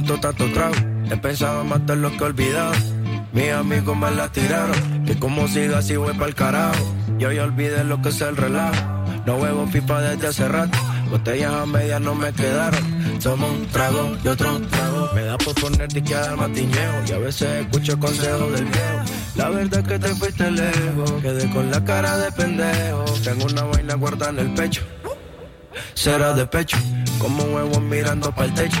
Aguanto tanto trago. He pensado matar lo que he olvidado. Mis amigos me la tiraron. Que como siga así voy pa'l carajo. Yo ya olvidé lo que es el relajo. No huevo pipa desde hace rato. Botellas a medias no me quedaron. Tomo un trago y otro trago. Me da por poner que al matiñeo. Y a veces escucho consejos del viejo. La verdad es que te fuiste lejos. Quedé con la cara de pendejo. Tengo una vaina guardada en el pecho. Será de pecho. Como huevos mirando para el techo.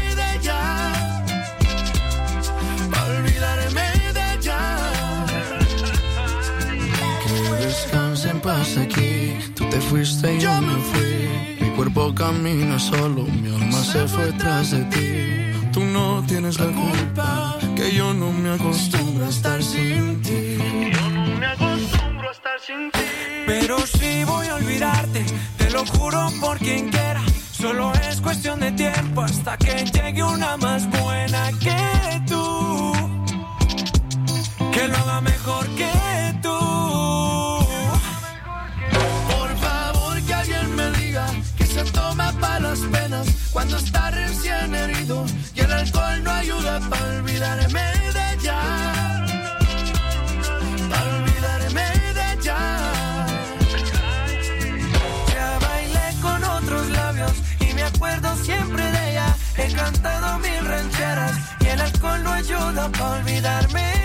fuiste y yo me fui. Mi cuerpo camina solo, mi alma se fue tras de ti. Tú no tienes la culpa, que yo no me acostumbro a estar sin ti. Yo no me acostumbro a estar sin ti. Pero si voy a olvidarte, te lo juro por quien quiera. Solo es cuestión de tiempo hasta que llegue una más olvidarme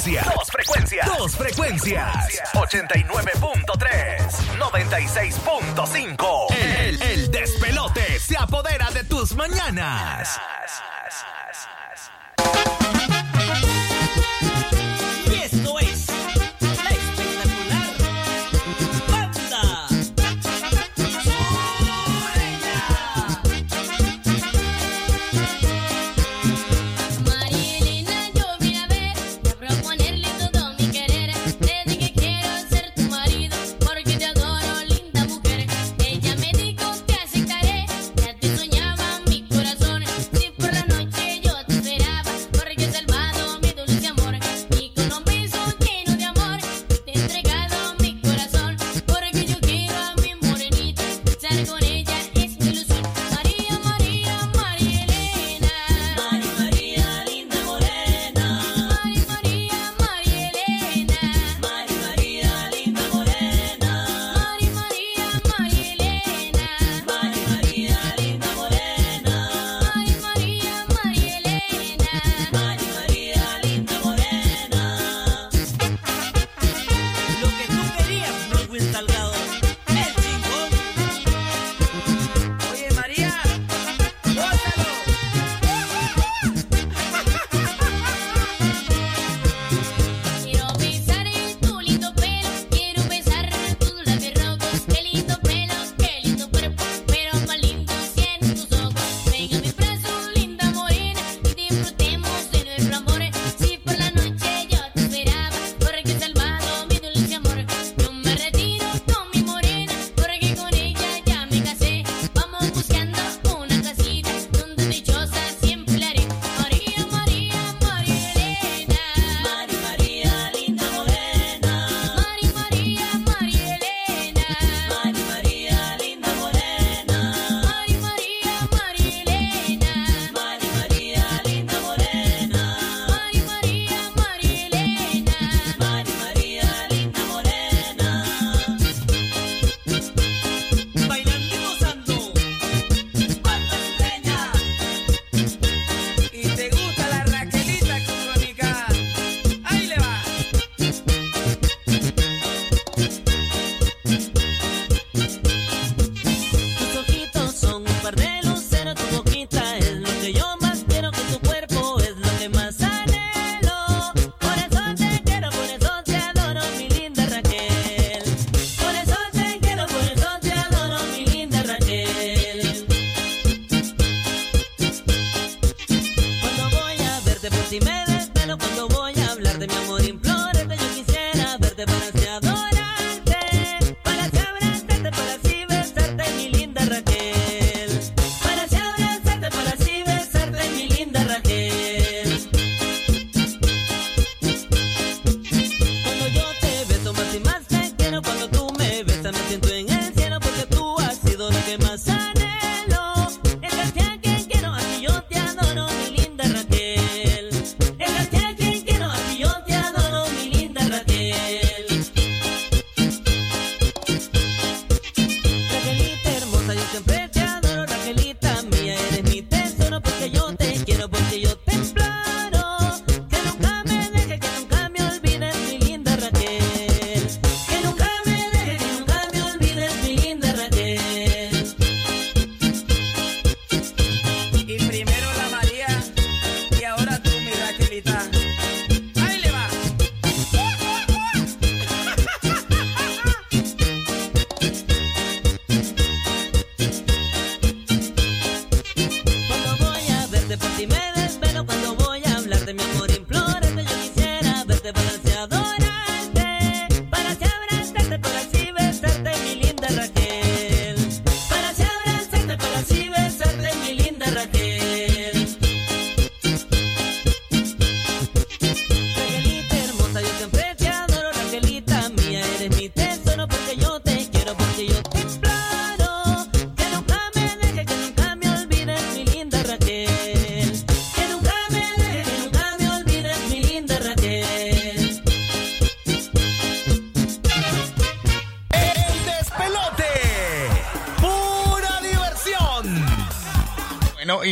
frecuencias. Dos frecuencias. Dos frecuencias. 89.3. 96.5. El, el despelote se apodera de tus mañanas.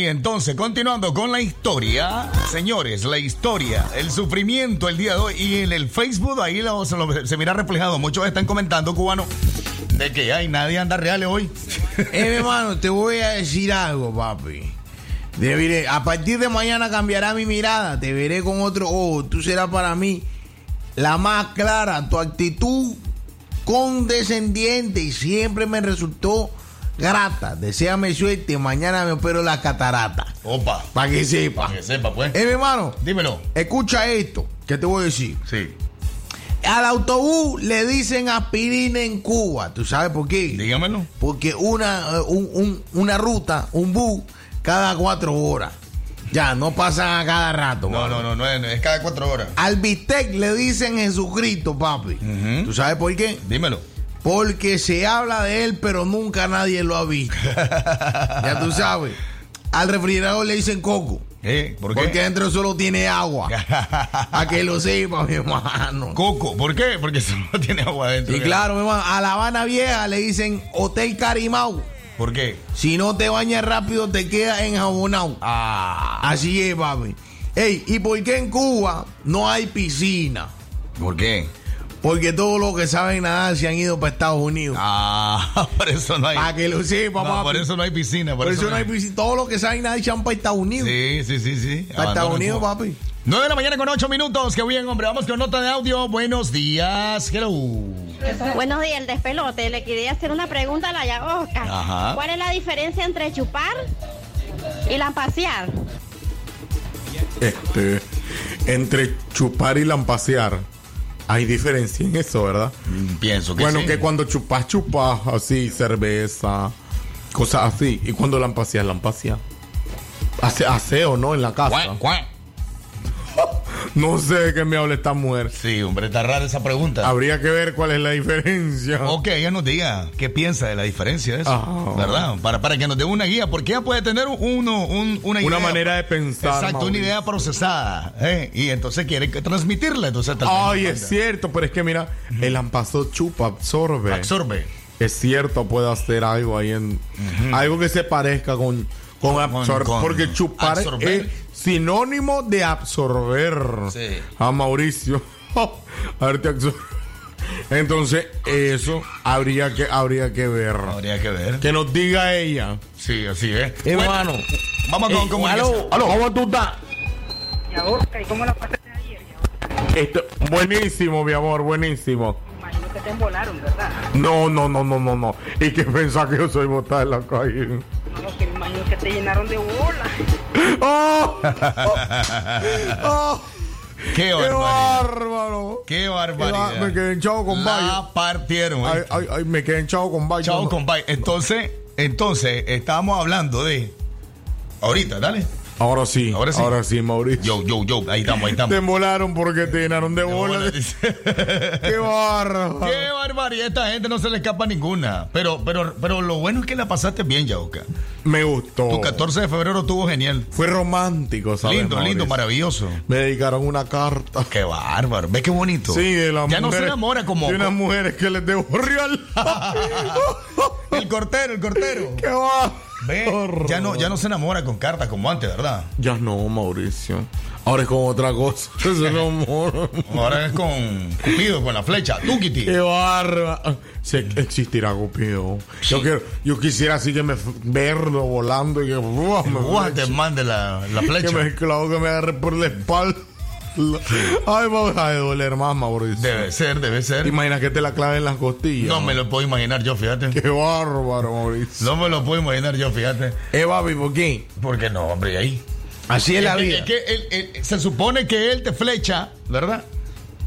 Entonces, continuando con la historia, señores, la historia, el sufrimiento el día de hoy y en el Facebook ahí se, mira reflejado. Muchos están comentando, cubano, de que hay nadie anda real hoy. Eh, mi hermano, te voy a decir algo, papi. Te diré, a partir de mañana cambiará mi mirada. Te veré con otro ojo. Tú serás para mí la más clara. Tu actitud condescendiente y siempre me resultó grata. Deseame suerte. Mañana me opero la catarata. Opa. Para que sepa. Para que sepa, pues. Eh, mi hermano. Dímelo. Escucha esto que te voy a decir. Sí. Al autobús le dicen aspirina en Cuba. ¿Tú sabes por qué? Dígamelo. Porque una, eh, un- un- una ruta, un bus, cada cuatro horas. Ya, no pasan a cada rato. No, no, no, no es, es cada cuatro horas. Al bistec le dicen Jesucristo, papi. ¿Tú sabes por qué? Dímelo. Porque se habla de él, pero nunca nadie lo ha visto. ya tú sabes. Al refrigerador le dicen coco. ¿Eh? ¿Por qué? Porque dentro solo tiene agua. a que lo sepa, mi hermano. Coco, ¿por qué? Porque solo tiene agua adentro. Y claro, mi hermano, a La Habana Vieja le dicen Hotel Carimau. ¿Por qué? Si no te bañas rápido, te quedas enjabonado. Ah. Así es, papi. Ey, ¿y por qué en Cuba no hay piscina? ¿Por qué? Porque todos los que saben nadar se han ido para Estados Unidos. Ah, por eso no hay. Para que lo sepa, No, por eso no hay piscina. Por, eso no hay piscina. Todos los que saben nadar se han para Estados Unidos. Sí, sí, sí, sí. Para Estados Unidos, Cuba. papi. 9 de la mañana con 8 minutos. Qué bien, hombre. Vamos con nota de audio. Buenos días. Hello. Buenos días, el despelote. Le quería hacer una pregunta a la Yagosca. Ajá. ¿Cuál es la diferencia entre chupar y lampasear? Este, entre chupar y lampasear. Hay diferencia en eso, ¿verdad? Mm, Pienso que Bueno, sí. que cuando chupas, chupas así, cerveza, cosas así. Y cuando lampaseas, lampaseas. Hace aseo, ¿no? En la casa. No sé de qué me habla esta mujer. Sí, hombre, está rara esa pregunta. Habría que ver cuál es la diferencia. Ok, ella nos diga qué piensa de la diferencia de eso. Ajá. ¿Verdad? Para, para que nos dé una guía, porque ella puede tener uno, un- una idea. Una manera de pensar, Exacto, una idea procesada. ¿eh? Y entonces quiere que transmitirla. Entonces, Ay, es cierto, pero es que mira, el ampaso chupa, absorbe. Absorbe. Es cierto, puede hacer algo ahí en. Algo que se parezca con, con absorber. con porque chupar absorber. es sinónimo de absorber. Sí. A Mauricio. A ver, te absor- Entonces, eso habría que, habría que ver. Habría que ver. Que nos diga ella. Sí, así es. Hermano. Vamos con Ey, comunicación. aló, aló, ¿cómo tú estás? ¿y cómo la pasaste ayer? Esto, buenísimo, mi amor, buenísimo. Imagino que te embolaron, ¿verdad? No, no, no, no, no, no. ¿Y qué pensás que yo soy botada en la calle? No, que me imagino que te llenaron de bola. ¡Oh! ¡Oh! ¡Qué ¡Qué barbaridad! bárbaro! ¡Qué Qué ba- barbaridad! Me quedé hinchado con La Bayo. partieron. Ay, ay, ay, me quedé hinchado con Bayo. Chao, No. compay. Entonces, entonces, estábamos hablando de. Ahorita, dale. Ahora sí, Ahora ahora sí. sí, Mauricio. Yo, yo, yo. Ahí estamos, ahí Te estamos. embolaron porque te llenaron de bolas. ¡Qué bárbaro! Qué barbaridad, esta gente no se le escapa ninguna. Pero, pero, pero lo bueno es que la pasaste bien, Yauca. Me gustó. Tu 14 de febrero estuvo genial. Fue romántico, ¿sabes? Lindo, lindo, maravilloso. Me dedicaron una carta. Qué bárbaro. ¿Ves qué bonito? Sí, de las Ya no se enamora como. De unas mujeres que les debo real. el cortero, el cortero. ¡Qué va! Ve, ya no, ya no se enamora con cartas como antes, ¿verdad? Ya no, Mauricio. Ahora es con otra cosa. Ahora es con Cupido, con la flecha. Tukiti. ¡Qué barba! Se, existirá Cupido. Yo, quiero, yo quisiera así que me verlo volando y que ¡buah! me Guau, te mande la, la flecha. que me clavo, que me agarre por la espalda. Ay, vamos a doler más, Mauricio. Debe ser, debe ser. Imagina que te la clave en las costillas. No me lo puedo imaginar yo, fíjate. Qué bárbaro, Mauricio. No me lo puedo imaginar yo, fíjate. Eh, papi, ¿por qué? Porque no, hombre, ahí. Así es la que- vida. que él- él- se supone que él te flecha, ¿verdad?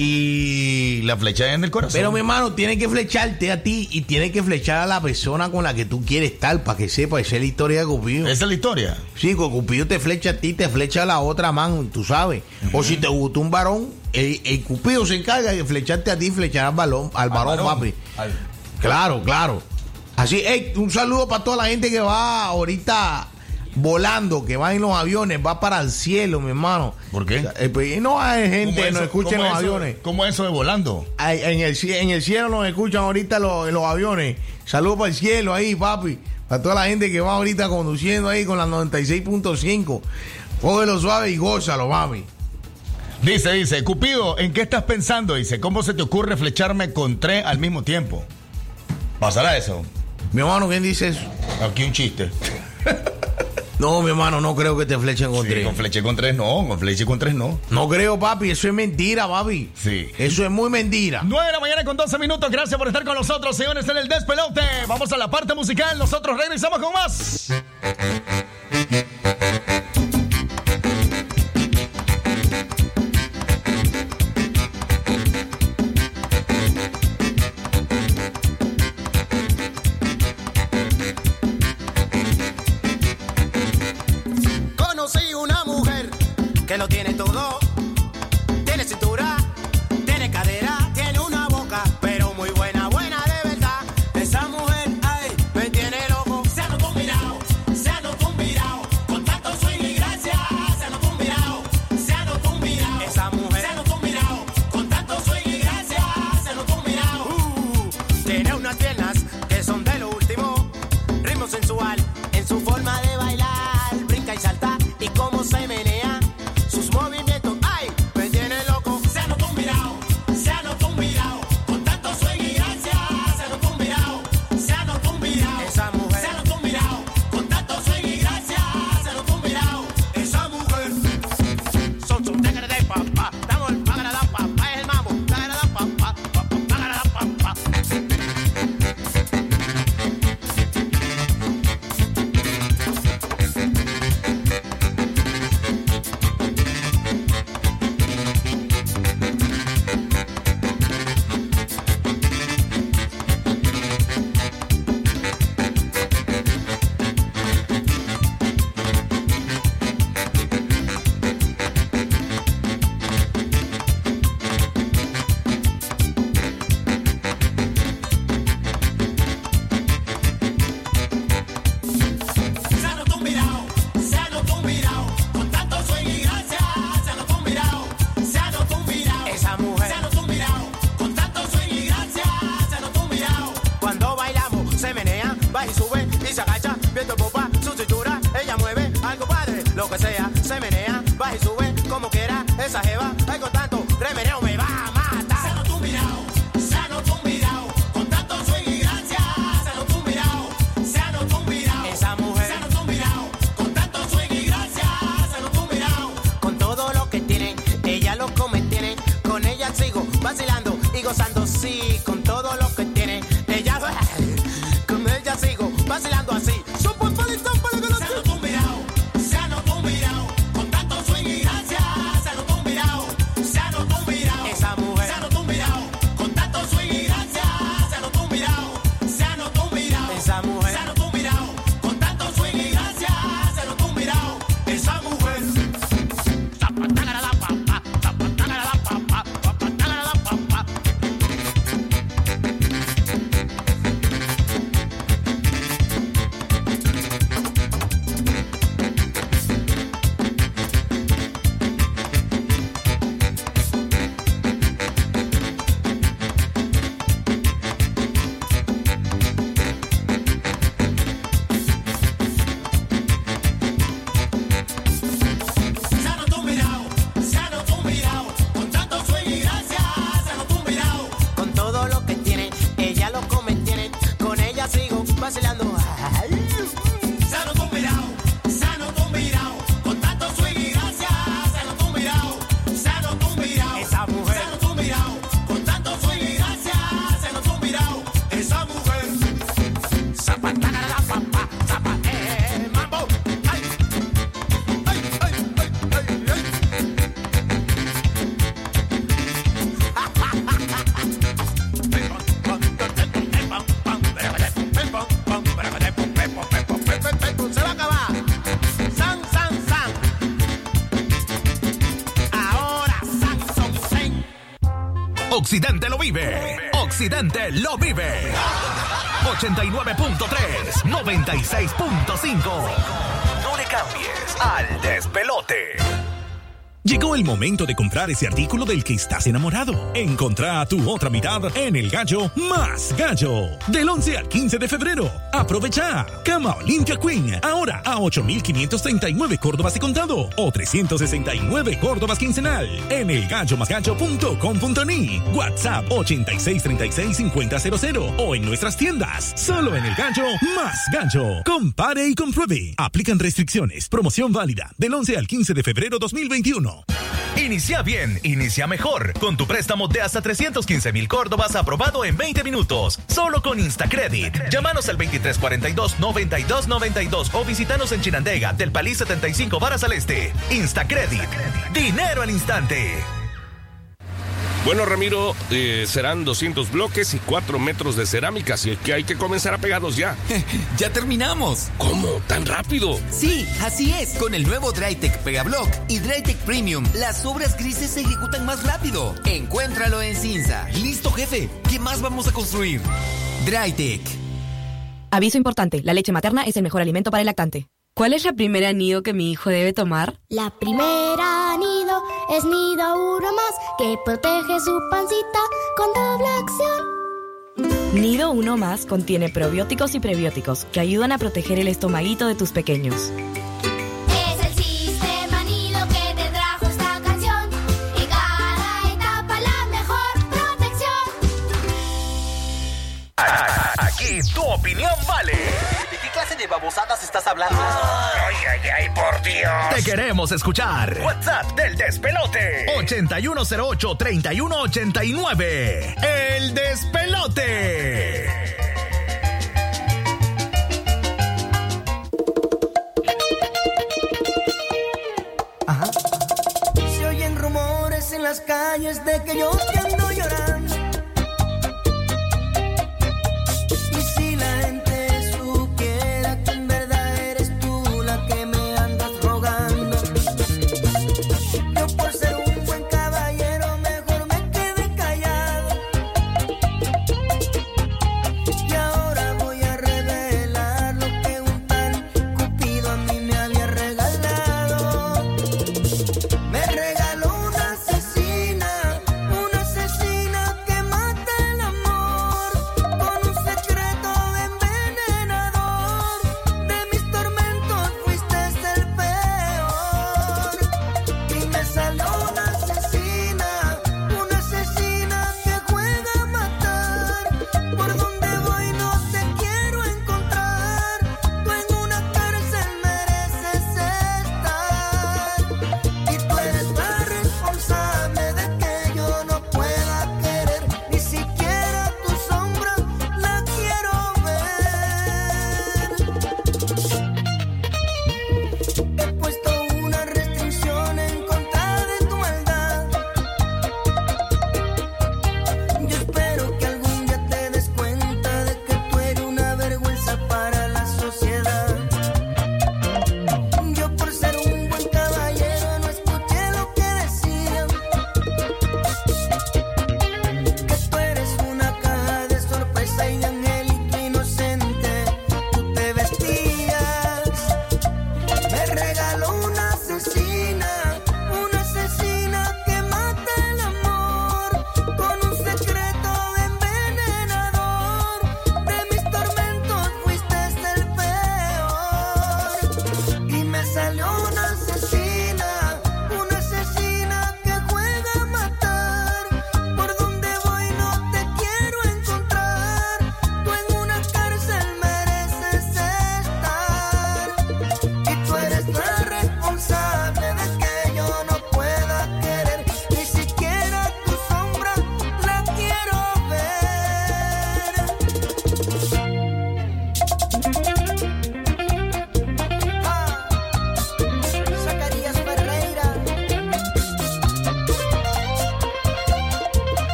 Y la flecha es en el corazón. Pero mi hermano, tiene que flecharte a ti y tiene que flechar a la persona con la que tú quieres estar para que sepa, esa es la historia de Cupido. Esa es la historia. Sí, Cupido te flecha a ti, te flecha a la otra mano, tú sabes. O si te gustó un varón, el, el Cupido se encarga de flecharte a ti y flechar al, balón, al varón, varón. papi. Claro, claro. Así, ey, un saludo para toda la gente que va ahorita volando, que va en los aviones, va para el cielo, mi hermano. ¿Por qué? Eh, pues, no hay gente ¿Cómo que nos escucha en los eso- aviones. ¿Cómo eso de volando? Ay, En el, cie- en el cielo nos escuchan ahorita los, en los aviones. Saludos para el cielo ahí, papi. Para toda la gente que va ahorita conduciendo ahí con la 96.5. Cógelo suave y gózalo, mami. Dice, dice, Cupido, ¿en qué estás pensando? Dice, ¿cómo se te ocurre flecharme con tres al mismo tiempo? ¿Pasará eso? Mi hermano, ¿quién dice eso? Aquí un chiste. No, mi hermano, no creo que te flechen con Sí, tres. con fleche con tres no, con fleche con tres no. No creo, papi. Eso es mentira, papi. Sí. Eso es muy mentira. 9 de la mañana con 12 minutos. Gracias por estar con nosotros, señores, en el despelote. Vamos a la parte musical. Nosotros regresamos con más. Occidente lo vive. Occidente lo vive. 89.3, 96.5. No le cambies al despelote. Llegó el momento de comprar ese artículo del que estás enamorado. Encontrá tu otra mitad en el gallo más gallo. Del 11 al 15 de febrero. Aprovecha. Cama Olympia Queen. Ahora a 8,539 Córdobas de contado o 369 Córdobas quincenal. En elgallomasgallo.com.ni. WhatsApp 86365000 o en nuestras tiendas. Solo en el gallo más gallo. Compare y compruebe. Aplican restricciones. Promoción válida del 11 al 15 de febrero 2021. Inicia bien, inicia mejor. Con tu préstamo de hasta 315 mil córdobas aprobado en 20 minutos. Solo con Instacredit. Llámanos al 2342-9292 o visitanos en Chinandega, del Palí 75 Varas al Este. Instacredit. Dinero al instante. Bueno, Ramiro, eh, serán 200 bloques y 4 metros de cerámica, así que hay que comenzar a pegarlos ya. ¡Ya terminamos! ¿Cómo? ¿Tan rápido? Sí, así es. Con el nuevo Drytech Pegablock y Drytech Premium, las obras grises se ejecutan más rápido. Encuéntralo en Cinza. Listo, jefe. ¿Qué más vamos a construir? Drytech. Aviso importante, la leche materna es el mejor alimento para el lactante. ¿Cuál es la primera nido que mi hijo debe tomar? La primera nido es nido uno más que protege su pancita con doble acción. Nido 1 más contiene probióticos y prebióticos que ayudan a proteger el estomaguito de tus pequeños. Es el sistema nido que te trajo esta canción. En cada etapa la mejor protección. Aquí tu opinión vale. ¿De babosadas estás hablando? Ay, ay, ay, por Dios. Te queremos escuchar. WhatsApp del despelote. 8108-3189. El despelote. Se oyen rumores en las calles de que yo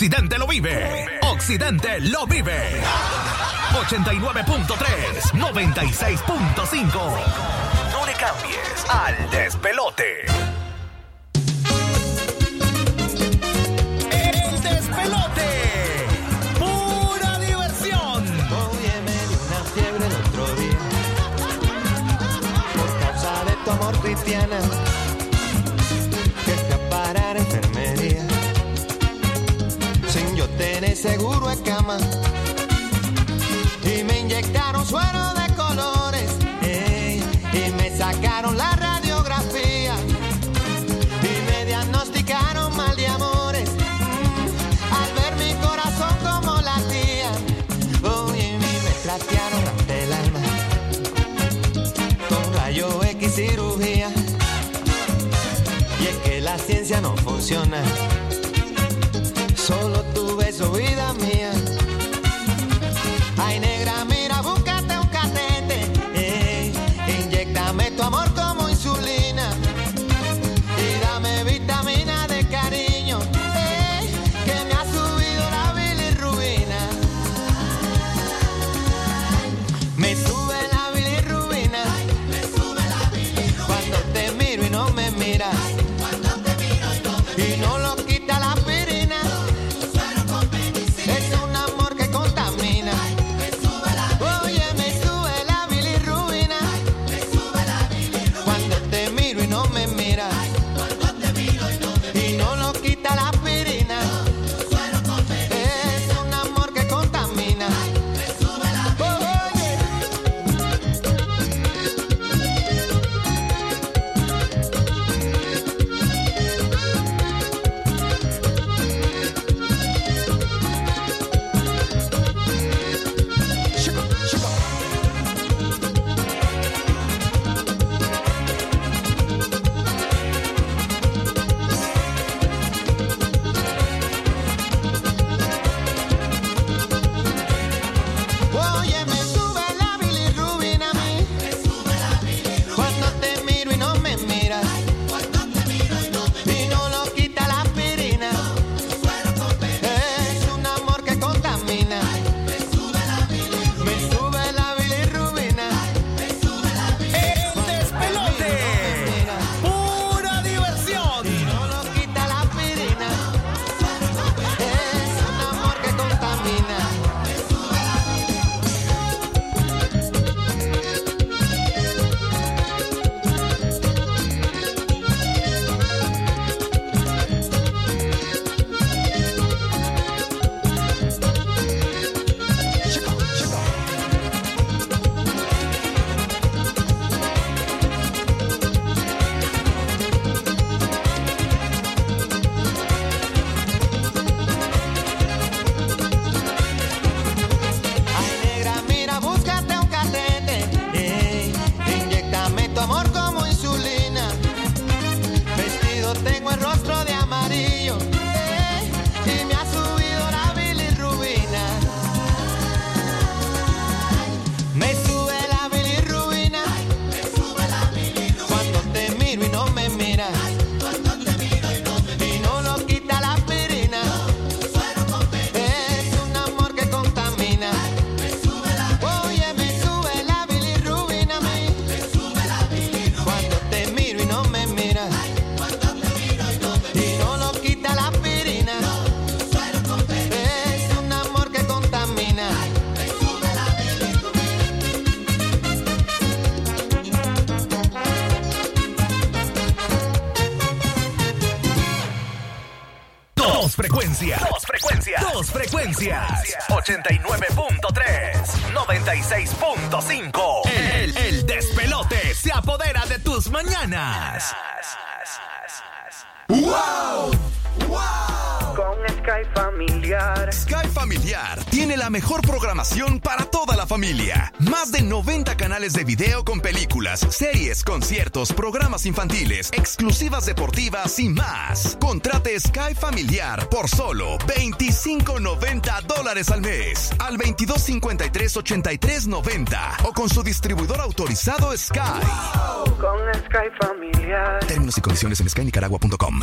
Occidente lo vive. Occidente lo vive. 89.3, 96.5. No le cambies al despelote. El despelote. Pura diversión. Oye, me dio una fiebre el otro día por causa de tu amor cristiana seguro de cama y me inyectaron suero de colores y me sacaron la radiografía y me diagnosticaron mal de amores al ver mi corazón como latía Oye, y me platearon hasta el alma con rayo X cirugía. Y es que la ciencia no funciona. Vida mía. Frecuencias. Dos frecuencias. Dos frecuencias. 89.3. 96.5. El, el despelote apodera de tus mañanas. ¡Wow! Con Sky Familiar. Sky Familiar tiene la mejor programación para toda la familia. Más de 90 canales de video con películas, series, conciertos, programas infantiles, exclusivas deportivas y más. Contrate Sky Familiar por solo 25.90 dólares al mes. Al 2253-8390 o con su distribuidor autorizado Sky. Con Sky Familiar. Términos y condiciones en skynicaragua.com.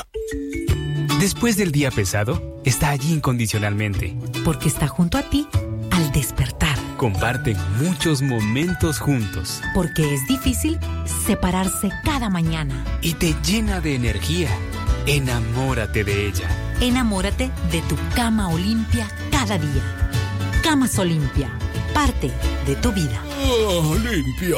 Después del día pesado, está allí incondicionalmente. Porque está junto a ti al despertar. Comparten muchos momentos juntos Porque es difícil separarse cada mañana. y te llena de energía. Enamórate de ella. Enamórate de tu cama Olimpia cada día. Camas Olimpia, parte de tu vida. limpia.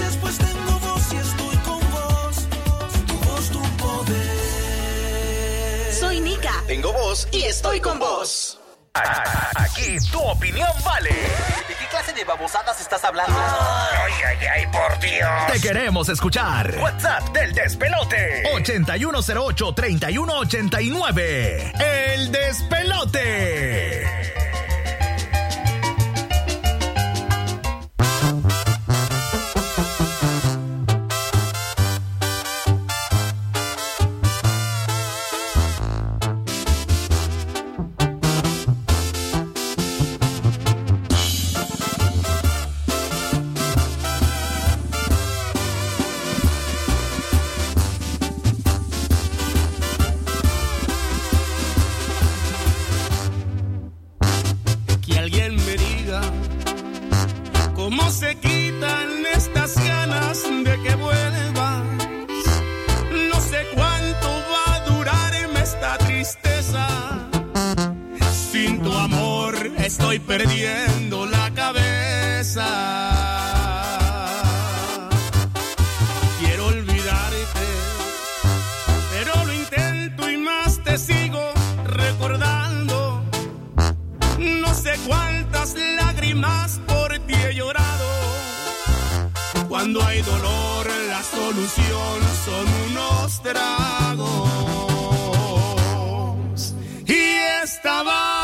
Voces, pues tengo voz y estoy con vos. Tu voz, tu poder. Soy Nika. Tengo voz y estoy con vos. Aquí tu opinión vale. ¿De qué clase de babosadas estás hablando? Ay, ay, ay, por Dios. Te queremos escuchar. WhatsApp del despelote. 8108-3189. El despelote. Cuando hay dolor, la solución son unos tragos. Y estaba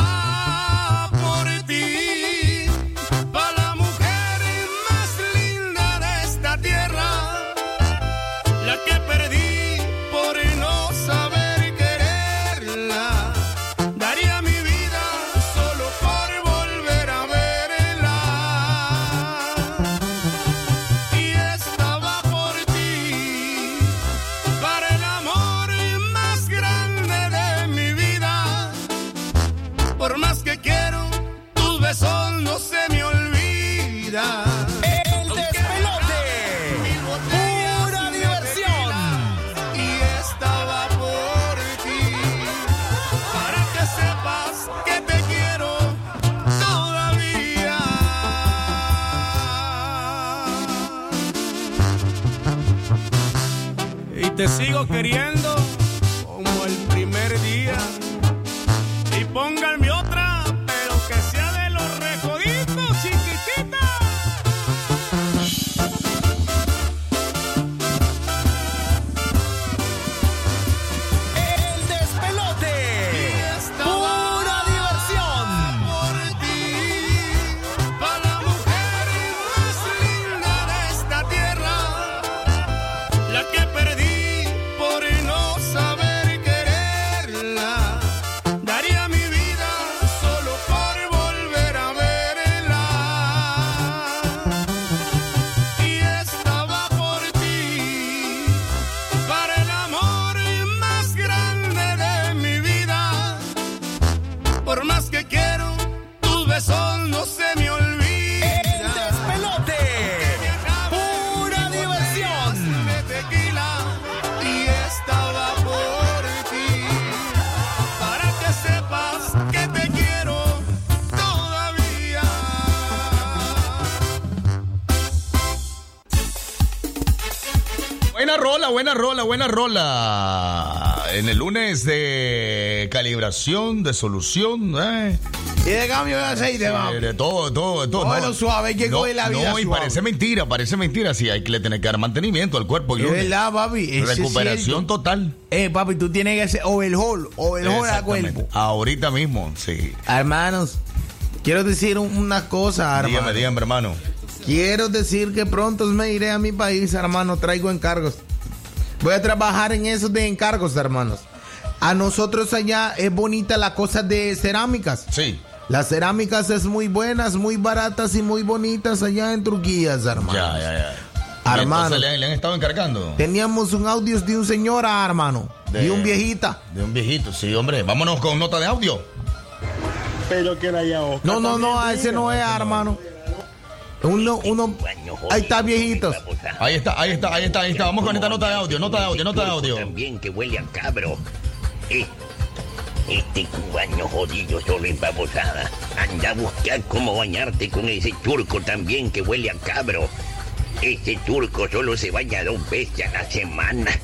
te sigo queriendo buena rola. En el lunes de calibración, de solución, ¿eh? Y de cambio de aceite, vamos. De todo, todo, todo. Todo suave, hay que no, coger la vida No, y suave. parece mentira, parece mentira. Sí, hay que le tener que dar mantenimiento al cuerpo. Es lunes. verdad, papi. es Recuperación total. Eh, papi, tú tienes que hacer overhaul, overhaul al cuerpo. Ahorita mismo, sí. Hermanos, quiero decir un- una cosa, hermano. Dígame, dígame, hermano. Quiero decir que pronto me iré a mi país, hermano. Traigo encargos. Voy a trabajar en eso de encargos, hermanos. A nosotros allá es bonita la cosa de cerámicas. Sí. Las cerámicas es muy buenas, muy baratas y muy bonitas allá en Turquía, hermano. Ya, ya, ya. Hermano. le, le han estado encargando. Teníamos un audio de un señor, ah, hermano. De- Y un viejita. De un viejito, sí, hombre. Vámonos con nota de audio. Pero que era ya No, no, no, ese no es, hermano. Uno, uno. Ahí está, viejitos. Ahí está, ahí está, ahí está, ahí está. Vamos con esta nota de audio, nota de audio, nota de audio. También que huele a cabro. Eh, Este cubano jodido solo en babosada. Anda a buscar cómo bañarte con ese turco también que huele a cabro. Ese turco solo se baña dos veces a la semana.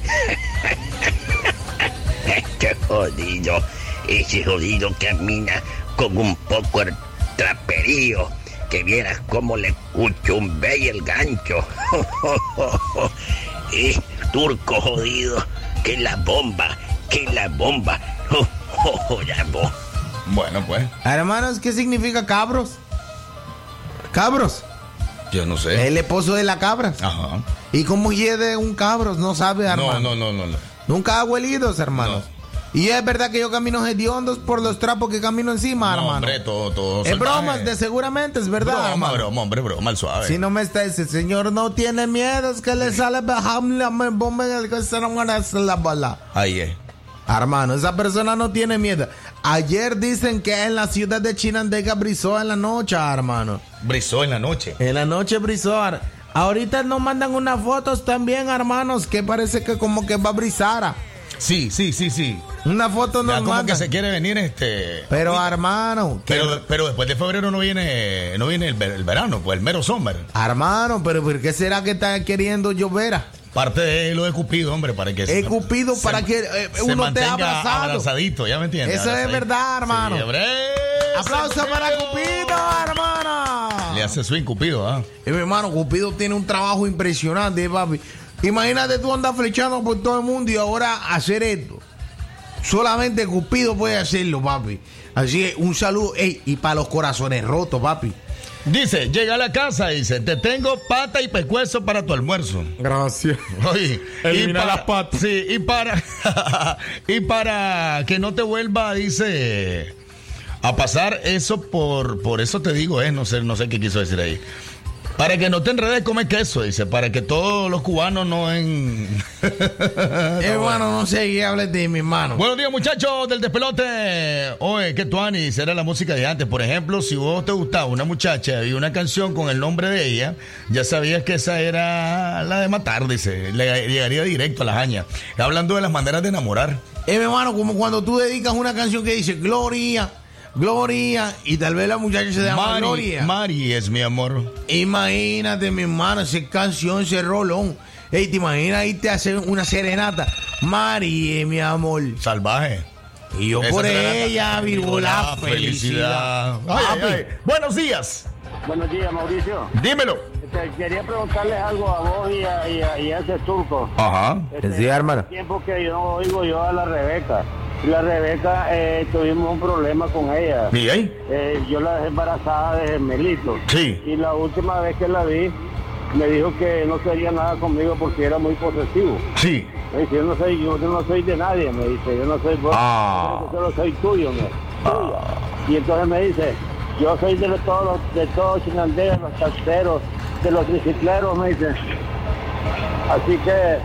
Este jodido. Ese jodido camina con un poco el traperío. Que vieras cómo le cuchumbe y el gancho. Eh, turco jodido. Que la bomba. Que la bomba. la bomba. Bueno, pues. Hermanos, ¿qué significa cabros? Cabros. Yo no sé. El esposo de la cabra. Ajá. ¿Y cómo hiede un cabro? No sabe, hermano. No, no, no, no. no. Nunca helidos, hermanos. Y es verdad que yo camino hediondos por los trapos que camino encima, No, hermano. hombre, todo, todo. es bromas, de seguramente, es verdad, Broma, hermano. broma, hombre, broma, al suave. Si no me está ese señor no tiene miedo, es que le sale me bomba en el que se no van a hacer la bala. Ahí es. Hermano, esa persona no tiene miedo. Ayer dicen que en la ciudad de Chinandega brizó en la noche, hermano. Brizó en la noche. En la noche brizó. ar- Ahorita nos mandan unas fotos también, hermanos, que parece que como que va a brizar. Sí, sí, sí, sí. Una foto Ya nos como que se quiere venir este. Pero, hermano, Pero, pero después de febrero no viene, no viene el, ver- el verano, pues el mero summer. hermano, pero ¿por qué será que está queriendo llover? Parte de lo de Cupido, hombre, para que Es Cupido para que, eh, se uno esté abrazado. abrazadito, ¿ya me entiendes? Eso es verdad, hermano. Sí, hombre. Aplauso para Cupido, hermano. Le hace swing Cupido, ¿ah? Mi hermano, Cupido tiene un trabajo impresionante, papi. Imagínate tú andar flechando por todo el mundo y ahora hacer esto. Solamente Cupido puede hacerlo, papi. Así que un saludo. Ey, y para los corazones rotos, papi. Dice, llega a la casa y dice, te tengo pata y pescuezo para tu almuerzo. Gracias. Oye, Elimina para- las patas. Sí, y para, y para que no te vuelva, dice, a pasar eso por, por eso te digo, eh, no sé, no sé qué quiso decir ahí. Para que no te enredes, come queso, dice, para que todos los cubanos no en... Hermano, no sé qué hables de mi hermano. Buenos días, muchachos del despelote. Oye, que Tuani será la música de antes. Por ejemplo, si vos te gustaba una muchacha y una canción con el nombre de ella, ya sabías que esa era la de matar, dice. Le llegaría directo a la jaña. Hablando de las maneras de enamorar. Eh, mi hermano, como cuando tú dedicas una canción que dice Gloria, Gloria, y tal vez la muchacha se llama Mari, Gloria. Mari es mi amor. Imagínate, mi hermano, esa canción, ese rolón. Ey, te imaginas ahí te hacen una serenata. Mari, eh, mi amor. Salvaje. Y yo Esa por ella, vivo la felicidad. Ay, ay, Papi. ay. Buenos días. Buenos días, Mauricio. Dímelo. Este, quería preguntarles algo a vos y a, y a- y a ese turco. Ajá. Este, Sí, hermano. hace tiempo que yo oigo yo a la Rebeca. Y la Rebeca eh, tuvimos un problema con ella. ¿Y ahí? Eh, yo la dejé embarazada de gemelito. Sí. Y la última vez que la vi, me dijo que no quería nada conmigo porque era muy posesivo. Sí. Me dice, yo no soy, yo, yo no soy de nadie, me dice, yo no soy vos, Ah. yo solo soy tuyo, me, tuya. Y entonces me dice, yo soy de todos los, de todos los taxeros, de los tricicleros, me dice. Así que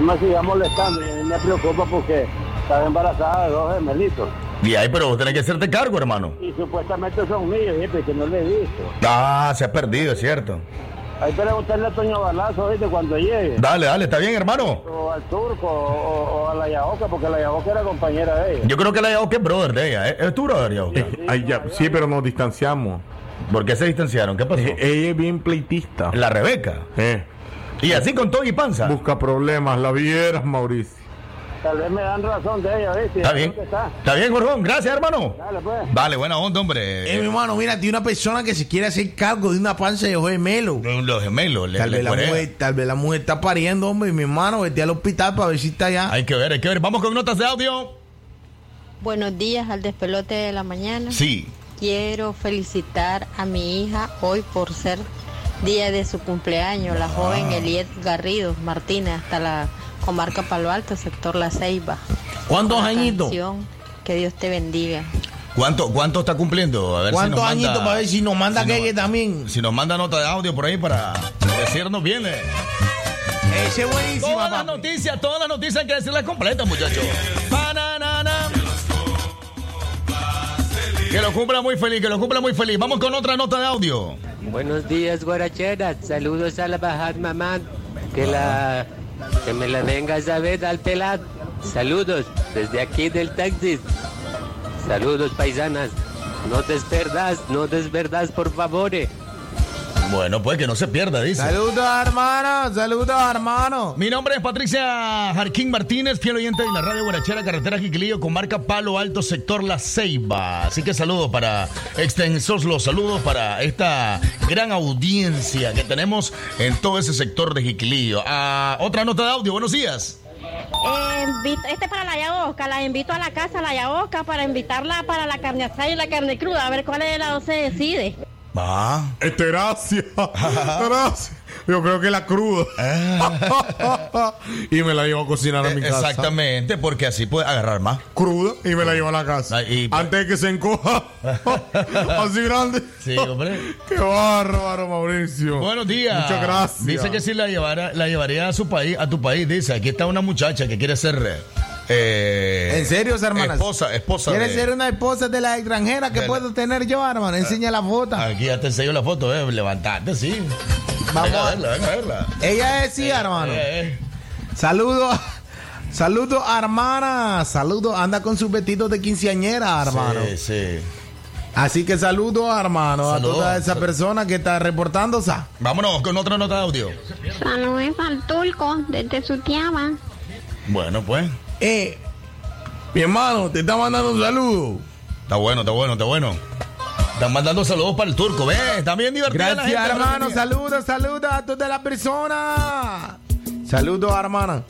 no me siga molestando, y a mí me preocupa porque estaba embarazada de dos gemelitos. Y ahí, pero vos tenés que hacerte cargo, hermano. Y supuestamente son míos, y pues, que no le he visto. Ah, se ha perdido, es cierto. Hay que preguntarle a Toño Balazo, ¿viste? Cuando llegue. Dale, dale, está bien, hermano. O al turco, o, o a la Yaoca, porque la Yaoca era compañera de ella. Yo creo que la Yaoque es brother de ella. ¿eh? ¿Es tu brother, Yaoque? Ay, ya, sí, pero nos distanciamos. ¿Por qué se distanciaron? ¿Qué pasó? Eh, Ella es bien pleitista. La Rebeca. Eh. Y así con todo y panza. Busca problemas, la vieras, Mauricio. Tal vez me dan razón de ella, ¿viste? Está bien. ¿Dónde está? Está bien, Jorgón. Gracias, hermano. Dale, pues. Vale, buena onda, hombre. Eh, mi hermano, mira, tiene una persona que se quiere hacer cargo de una panza de gemelo. Los gemelos. le- Tal le vez, la mujer, tal vez la mujer está pariendo, hombre, y mi hermano, vete al hospital para ver si está allá. Hay que ver, hay que ver. Vamos con notas de audio. Buenos días al despelote de la mañana. Sí. Quiero felicitar a mi hija hoy por ser día de su cumpleaños, la joven Eliet Garrido Martínez, hasta la comarca Palo Alto, sector La Ceiba. ¿Cuántos añitos? Que Dios te bendiga. ¿Cuánto, ¿Cuánto está cumpliendo? A ver si ¿Cuántos nos manda- añitos para ver si nos manda si nos- que también? Si nos manda nota de audio por ahí para decirnos bien. eh. Ese es buenísimo. Todas las noticias, todas las noticias hay que decirlas completas, muchachos. Que lo cumpla muy feliz, que lo cumpla muy feliz. Vamos con otra nota de audio. Buenos días, guaracheras. Saludos a la Bajad Mamá. Que la que me la vengas a ver al pelad. Saludos desde aquí del taxi. Saludos, paisanas. No desperdas, no desperdas, por favor. Bueno, pues que no se pierda, dice. Saludos, hermano. Saludos, hermano. Mi nombre es Patricia Jarquín Martínez, fiel oyente de la radio Guarachera, carretera Jiquilillo, comarca Palo Alto, sector La Ceiba. Así que saludos para extensos los saludos para esta gran audiencia que tenemos en todo ese sector de Jiquilillo. Ah, otra nota de audio, buenos días. Eh, invito- este es para la Yaosca, la invito a la casa, la Yaosca, para invitarla para la carne asada y la carne cruda, a ver cuál de las dos se decide. Va. Gracias. gracias. Yo creo que la cruda. y me la llevo a cocinar a mi casa. Eh, Exactamente, porque así puede agarrar más. Cruda y me la llevo a la casa. Antes de que se encoja. así grande. Sí, hombre. Qué bárbaro, Mauricio. Buenos días. Muchas gracias. Dice que si la llevara, la llevaría a su país, a tu país. Dice, aquí está una muchacha que quiere ser eh, ¿En serio, hermanas? Esposa, esposa. ¿Quieres de- ser una esposa de la extranjera que de la- puedo tener yo, hermano? Enseña la foto. Aquí ya te enseño la foto, eh. Levantate, sí. Vamos Venga a verla, venga a verla. Ella es sí, hermano. eh, Saludos. Saludos, hermana. Saludos. Anda con sus vestidos de quinceañera, hermano. Sí, sí. Así que saludos, hermano, Saludos. a toda esa persona que está reportándose. Vámonos con otra nota de audio. Saludos al turco desde su tiama. Bueno, pues. Eh, mi hermano, te está mandando un saludo. Está bueno, está bueno, está bueno. Están mandando saludos para el turco, ve. Está bien divertida la Gracias, gente, hermano. Saludos, saludos a todas las personas. Saludos, hermana.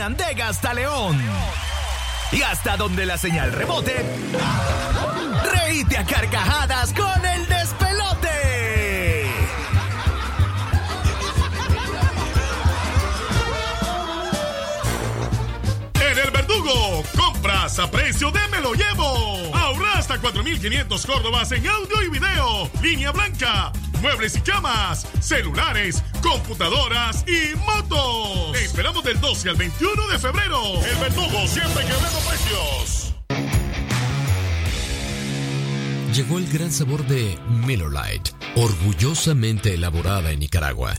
Chinandega hasta León. Y hasta donde la señal rebote, reíte a carcajadas con el despelote. En el Verdugo, compras a precio de me lo llevo. Ahorra hasta 4.500 córdobas en audio y video. Línea blanca, muebles y camas, celulares, computadoras y motos. Te esperamos del 12 al 21 de febrero. El Verdugo siempre quebrando precios. Llegó el gran sabor de Miller Lite, orgullosamente elaborada en Nicaragua.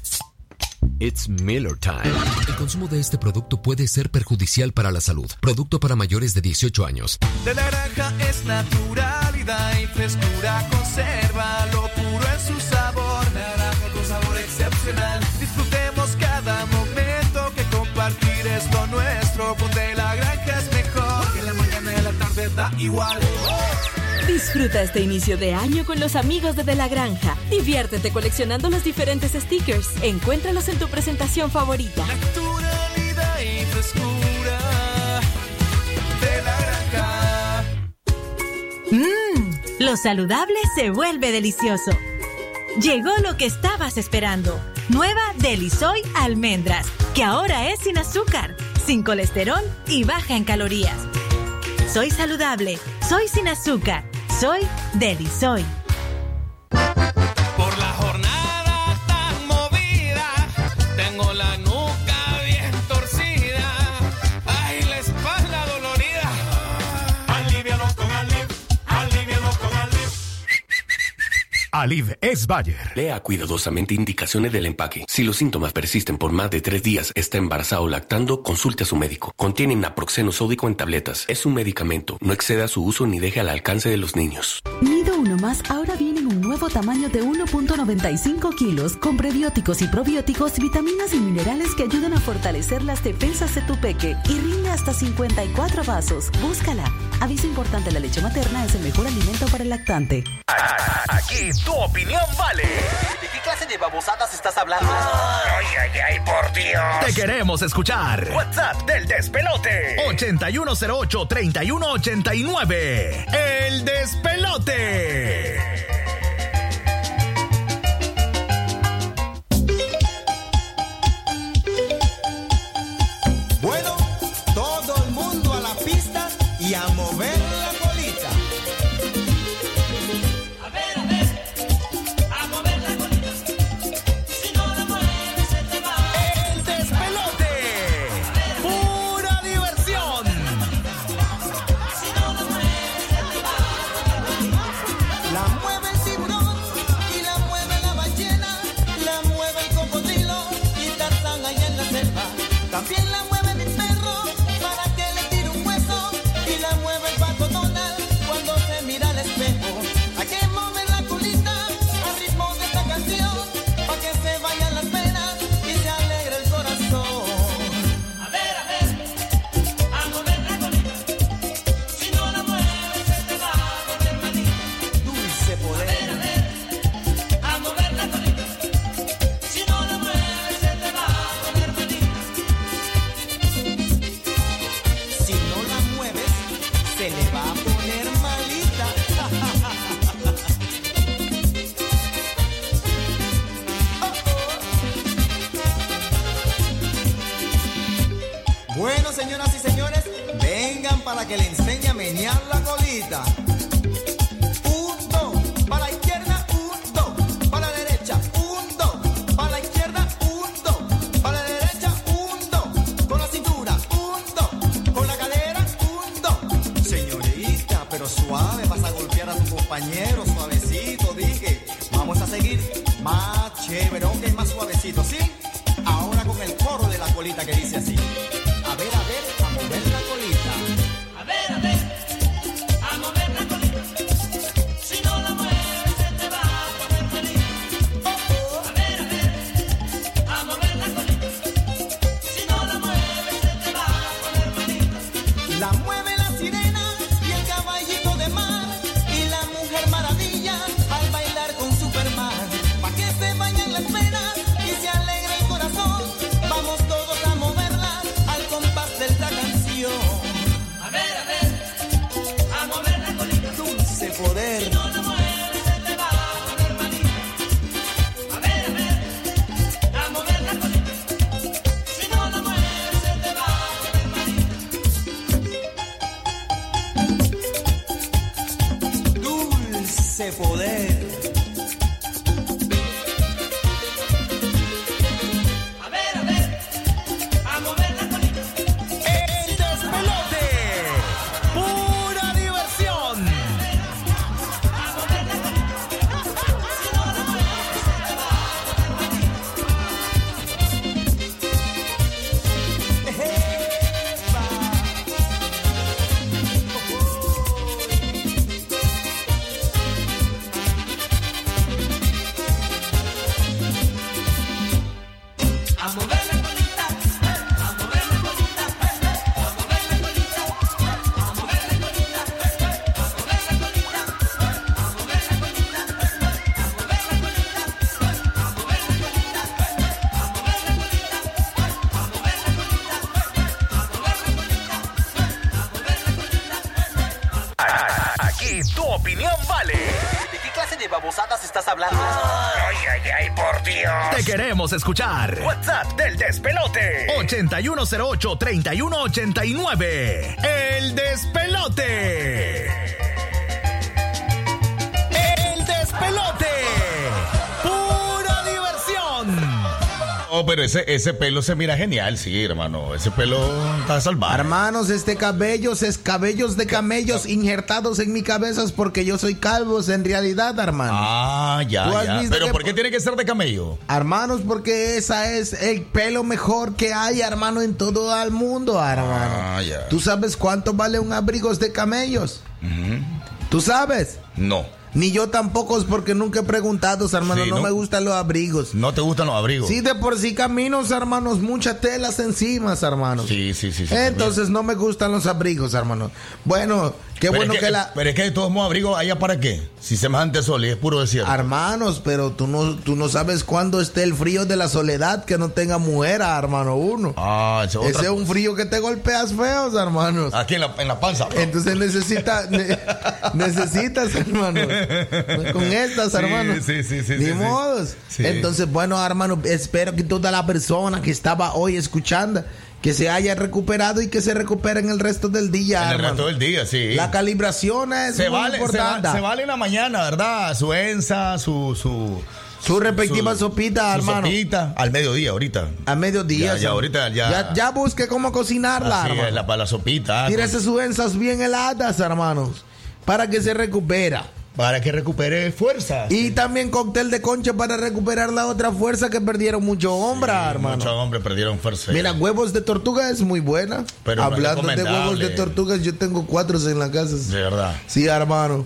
It's Miller Time. El consumo de este producto puede ser perjudicial para la salud. Producto para mayores de 18 años. De naranja es naturalidad y frescura, conserva lo puro en su sabor. Disfrutemos cada momento que compartir es lo nuestro. Ponte la granja es mejor. Que en la mañana y en la tarde da igual. Disfruta este inicio de año con los amigos de De La Granja. Diviértete coleccionando los diferentes stickers. Encuéntralos en tu presentación favorita. Naturalidad y frescura de la granja. Mmm, lo saludable se vuelve delicioso. Llegó lo que estabas esperando. Nueva Delisoy Almendras, que ahora es sin azúcar, sin colesterol y baja en calorías. Soy saludable, soy sin azúcar, soy Delisoy. Aliv es Bayer. Lea cuidadosamente indicaciones del empaque. Si los síntomas persisten por más de tres días, está embarazado o lactando, consulte a su médico. Contiene naproxeno sódico en tabletas. Es un medicamento. No exceda su uso ni deje al alcance de los niños. Uno Más ahora viene en un nuevo tamaño de 1.95 kilos con prebióticos y probióticos, vitaminas y minerales que ayudan a fortalecer las defensas de tu peque y rinde hasta 54 vasos. Búscala. Aviso importante, la leche materna es el mejor alimento para el lactante. Aquí tu opinión vale. ¿De qué clase de babosadas estás hablando? Ay, ay, ay, por Dios. Te queremos escuchar. WhatsApp del despelote. 8108-3189. El despelote. Bueno, queremos escuchar. WhatsApp del despelote. 8108-3189. El despelote. Oh, pero ese, ese pelo se mira genial, sí, hermano. Ese pelo está salvaje. Hermanos, este cabellos es cabellos de camellos injertados en mi cabeza es porque yo soy calvos en realidad, hermano. Ah, ya, ¿Tú has ya. Pero que- ¿por qué tiene que ser de camello? Hermanos, porque esa es el pelo mejor que hay, hermano, en todo el mundo, hermano. Ah, ya. ¿Tú sabes cuánto vale un abrigo de camellos? ¿Tú sabes? No. Ni yo tampoco, es porque nunca he preguntado, hermano. Sí, no, ¿no? me gustan los abrigos. ¿No te gustan los abrigos? Sí, de por sí caminos, hermanos, muchas telas encima, hermanos. Sí, sí, sí. sí, Entonces no me gustan los abrigos, hermano. Bueno, qué Pero bueno es que, la... Pero es que de todos modos abrigo allá para qué? Si semejante sol y es puro desierto. Hermanos, pero tú no, tú no sabes cuándo esté el frío de la soledad que no tenga mujer, hermano, uno. Ah, ese es otra Ese es un frío que te golpeas feos, hermanos. Aquí en la, en la panza. bro. Entonces necesita, ne- necesitas, hermano. Con estas, Sí, hermano. sí, sí, sí, Ni sí, modos. Sí. Entonces, bueno, hermano, espero que toda la persona que estaba hoy escuchando, que se haya recuperado y que se recupere en el resto del día, En el hermano. resto del día, sí. La calibración es se muy vale, se, importante. va- se vale en la mañana, ¿verdad? Su ensa, su... Su, Su respectiva sopita, su hermano. sopita. Al mediodía, ahorita. A mediodía. Ya, ahorita, ya. Ya, ya busque cómo cocinarla, Así hermano. es, la, para la sopita. ah, Tírese sus ensas bien heladas, hermanos. Para que se recupera. Para que recupere fuerza. Y también cóctel de concha para recuperar la otra fuerza que perdieron muchos hombres, hermano. Muchos hombres perdieron fuerza. Mira, huevos de tortuga es muy buena. Pero Hablando de huevos de tortugas, yo tengo cuatro en la casa. De verdad. Sí, hermano.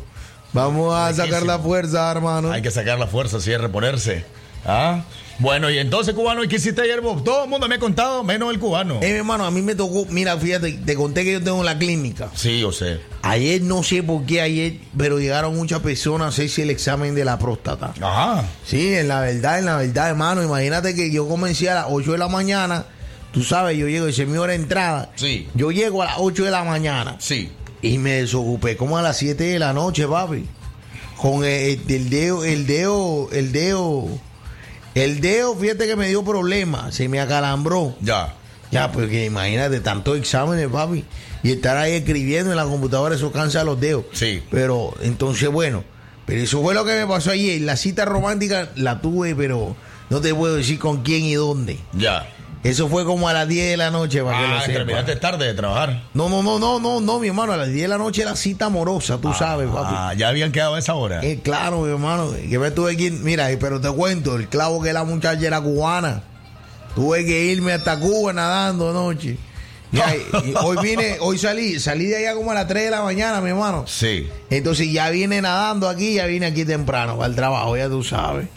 Vamos a sacar la fuerza, hermano. Hay que sacar la fuerza, sí, reponerse. ¿Ah? Bueno, y entonces, cubano, ¿y qué hiciste ayer vos? Todo el mundo me ha contado, menos el cubano. Eh, mi hermano, a mí me tocó, mira, fíjate, te conté que yo tengo la clínica. Sí, yo sé. Ayer no sé por qué ayer, pero llegaron muchas personas a hacerse el examen de la próstata. Ajá. Sí, en la verdad, en la verdad, hermano. Imagínate que yo comencé a las 8 de la mañana. Tú sabes, yo llego, esa es mi hora de entrada. Sí. Yo llego a las 8 de la mañana. Sí. Y me desocupé como a las 7 de la noche, papi. Con el, el dedo, el dedo, el dedo. El dedo, fíjate que me dio problemas. Se me acalambró. Ya. Ya, porque imagínate, tantos exámenes, papi. Y estar ahí escribiendo en la computadora, eso cansa los dedos. Sí. Pero, entonces, bueno. Pero eso fue lo que me pasó ayer. La cita romántica la tuve, pero no te puedo decir con quién y dónde. Ya. Eso fue como a las 10 de la noche, para que lo Ah, terminaste tarde de trabajar. No, no, no, no, no, no, mi hermano. A las 10 de la noche la cita amorosa, tú sabes, papi. Ah, ya habían quedado a esa hora. Eh, claro, mi hermano. Que me tuve que ir- Mira, eh, pero te cuento, el clavo que la muchacha era cubana. Tuve que irme hasta Cuba nadando anoche. Y hoy vine, hoy salí, salí de allá como a las 3 de la mañana, mi hermano. Sí. Entonces ya vine nadando aquí, ya vine aquí temprano para el trabajo, ya tú sabes.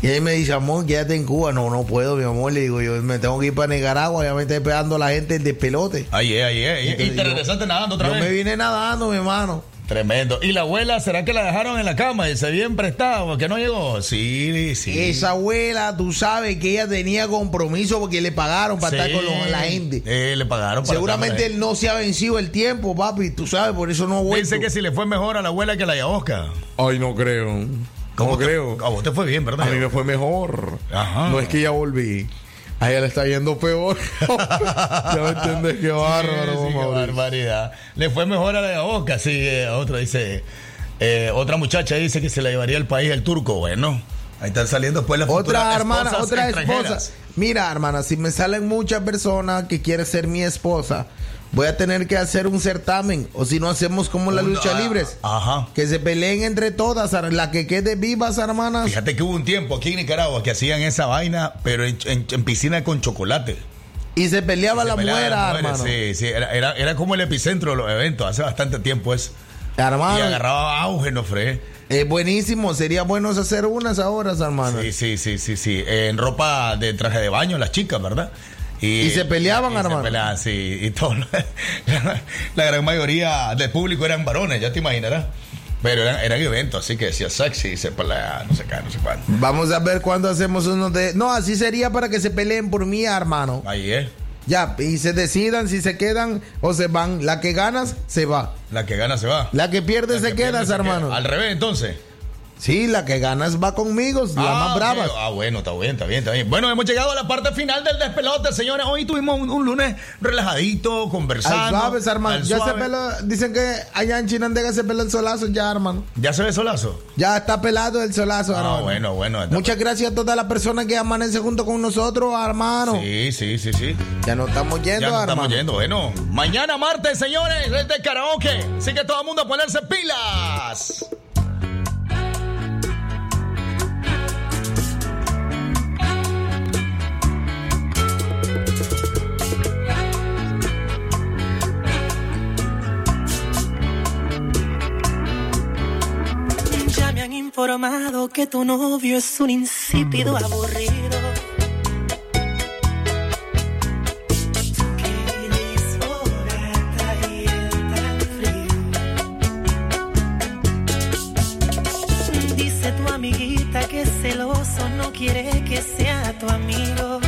Y él me dice, amor, quédate en Cuba. No, no puedo, mi amor. Le digo, yo me tengo que ir para Nicaragua, ya me está esperando la gente del pelote. Ahí es, ahí es. Y- te yo- regresaste nadando otra Yo vez. me vine nadando, mi hermano. Tremendo. ¿Y la abuela, será que la dejaron en la cama y se habían prestado? ¿Que no llegó? Sí, sí. Esa abuela, tú sabes que ella tenía compromiso porque le pagaron para Sí. estar con los- la gente. Eh, le pagaron para Seguramente estar él no se ha vencido el tiempo, papi. Tú sabes, por eso no vuelve. Dice que si le fue mejor a la abuela que a la Yaosca. Ay, no creo. ¿Cómo no te- creo. A vos te fue bien, ¿verdad? A mí me fue mejor. Ajá. No es que ya volví. A ella le está yendo peor. ya me entendés, qué bárbaro, Sí, sí, qué barbaridad. Le fue mejor a la Yaosca, sí. eh, otra dice. eh, otra muchacha dice que se la llevaría al país el turco. Bueno, ahí están saliendo después las Otra hermana, otra esposa. Mira, hermana, si me salen muchas personas que quieren ser mi esposa, voy a tener que hacer un certamen. O si no, hacemos como la lucha ah, libres. Ajá. Que se peleen entre todas, la que quede vivas, hermanas. Fíjate que hubo un tiempo aquí en Nicaragua que hacían esa vaina, pero en, en- en piscina con chocolate. Y se peleaba Se la mujeres, hermano. Sí, sí, era, era, era como el epicentro de los eventos, hace bastante tiempo es. Hermano, Y agarraba auge, no fre. Es buenísimo, sería bueno hacer unas ahora, hermano. Sí, sí, sí, sí, sí. En ropa de traje de baño, las chicas, ¿verdad? Y se peleaban, y se hermano. peleaban, sí, y todo. La, la gran mayoría del público eran varones, ya te imaginarás. Pero eran, eran eventos, así que decía sexy, se pelea, no sé qué, no sé cuándo. Vamos a ver cuándo hacemos uno de. No, así sería para que se peleen por mí, hermano. Ahí es. Ya, y se decidan si se quedan o se van. La que ganas, se va. La que gana se va. La que pierde La se que queda, pierde se hermano. queda. Al revés, entonces. Sí, la que ganas va conmigo, la Ah, más brava. Ah, bueno, está bien, está bien, está bien. Bueno, hemos llegado a la parte final del despelote, señores. Hoy tuvimos un, un lunes relajadito, conversando. Al suave, hermano. al Ya se peló, dicen que allá en Chinandega se peló el solazo ya, hermano. ¿Ya se ve solazo? Ya está pelado el solazo, Ah, hermano. bueno, bueno. Muchas gracias a todas las personas que amanecen junto con nosotros, hermano. Sí, sí, sí, sí. Ya nos estamos yendo, Ya nos hermano. estamos yendo. Bueno, mañana martes, señores, es de karaoke. Así que todo el mundo a ponerse pilas. Informado que tu novio es un insípido aburrido. Dice tu amiguita que celoso no quiere que sea tu amigo.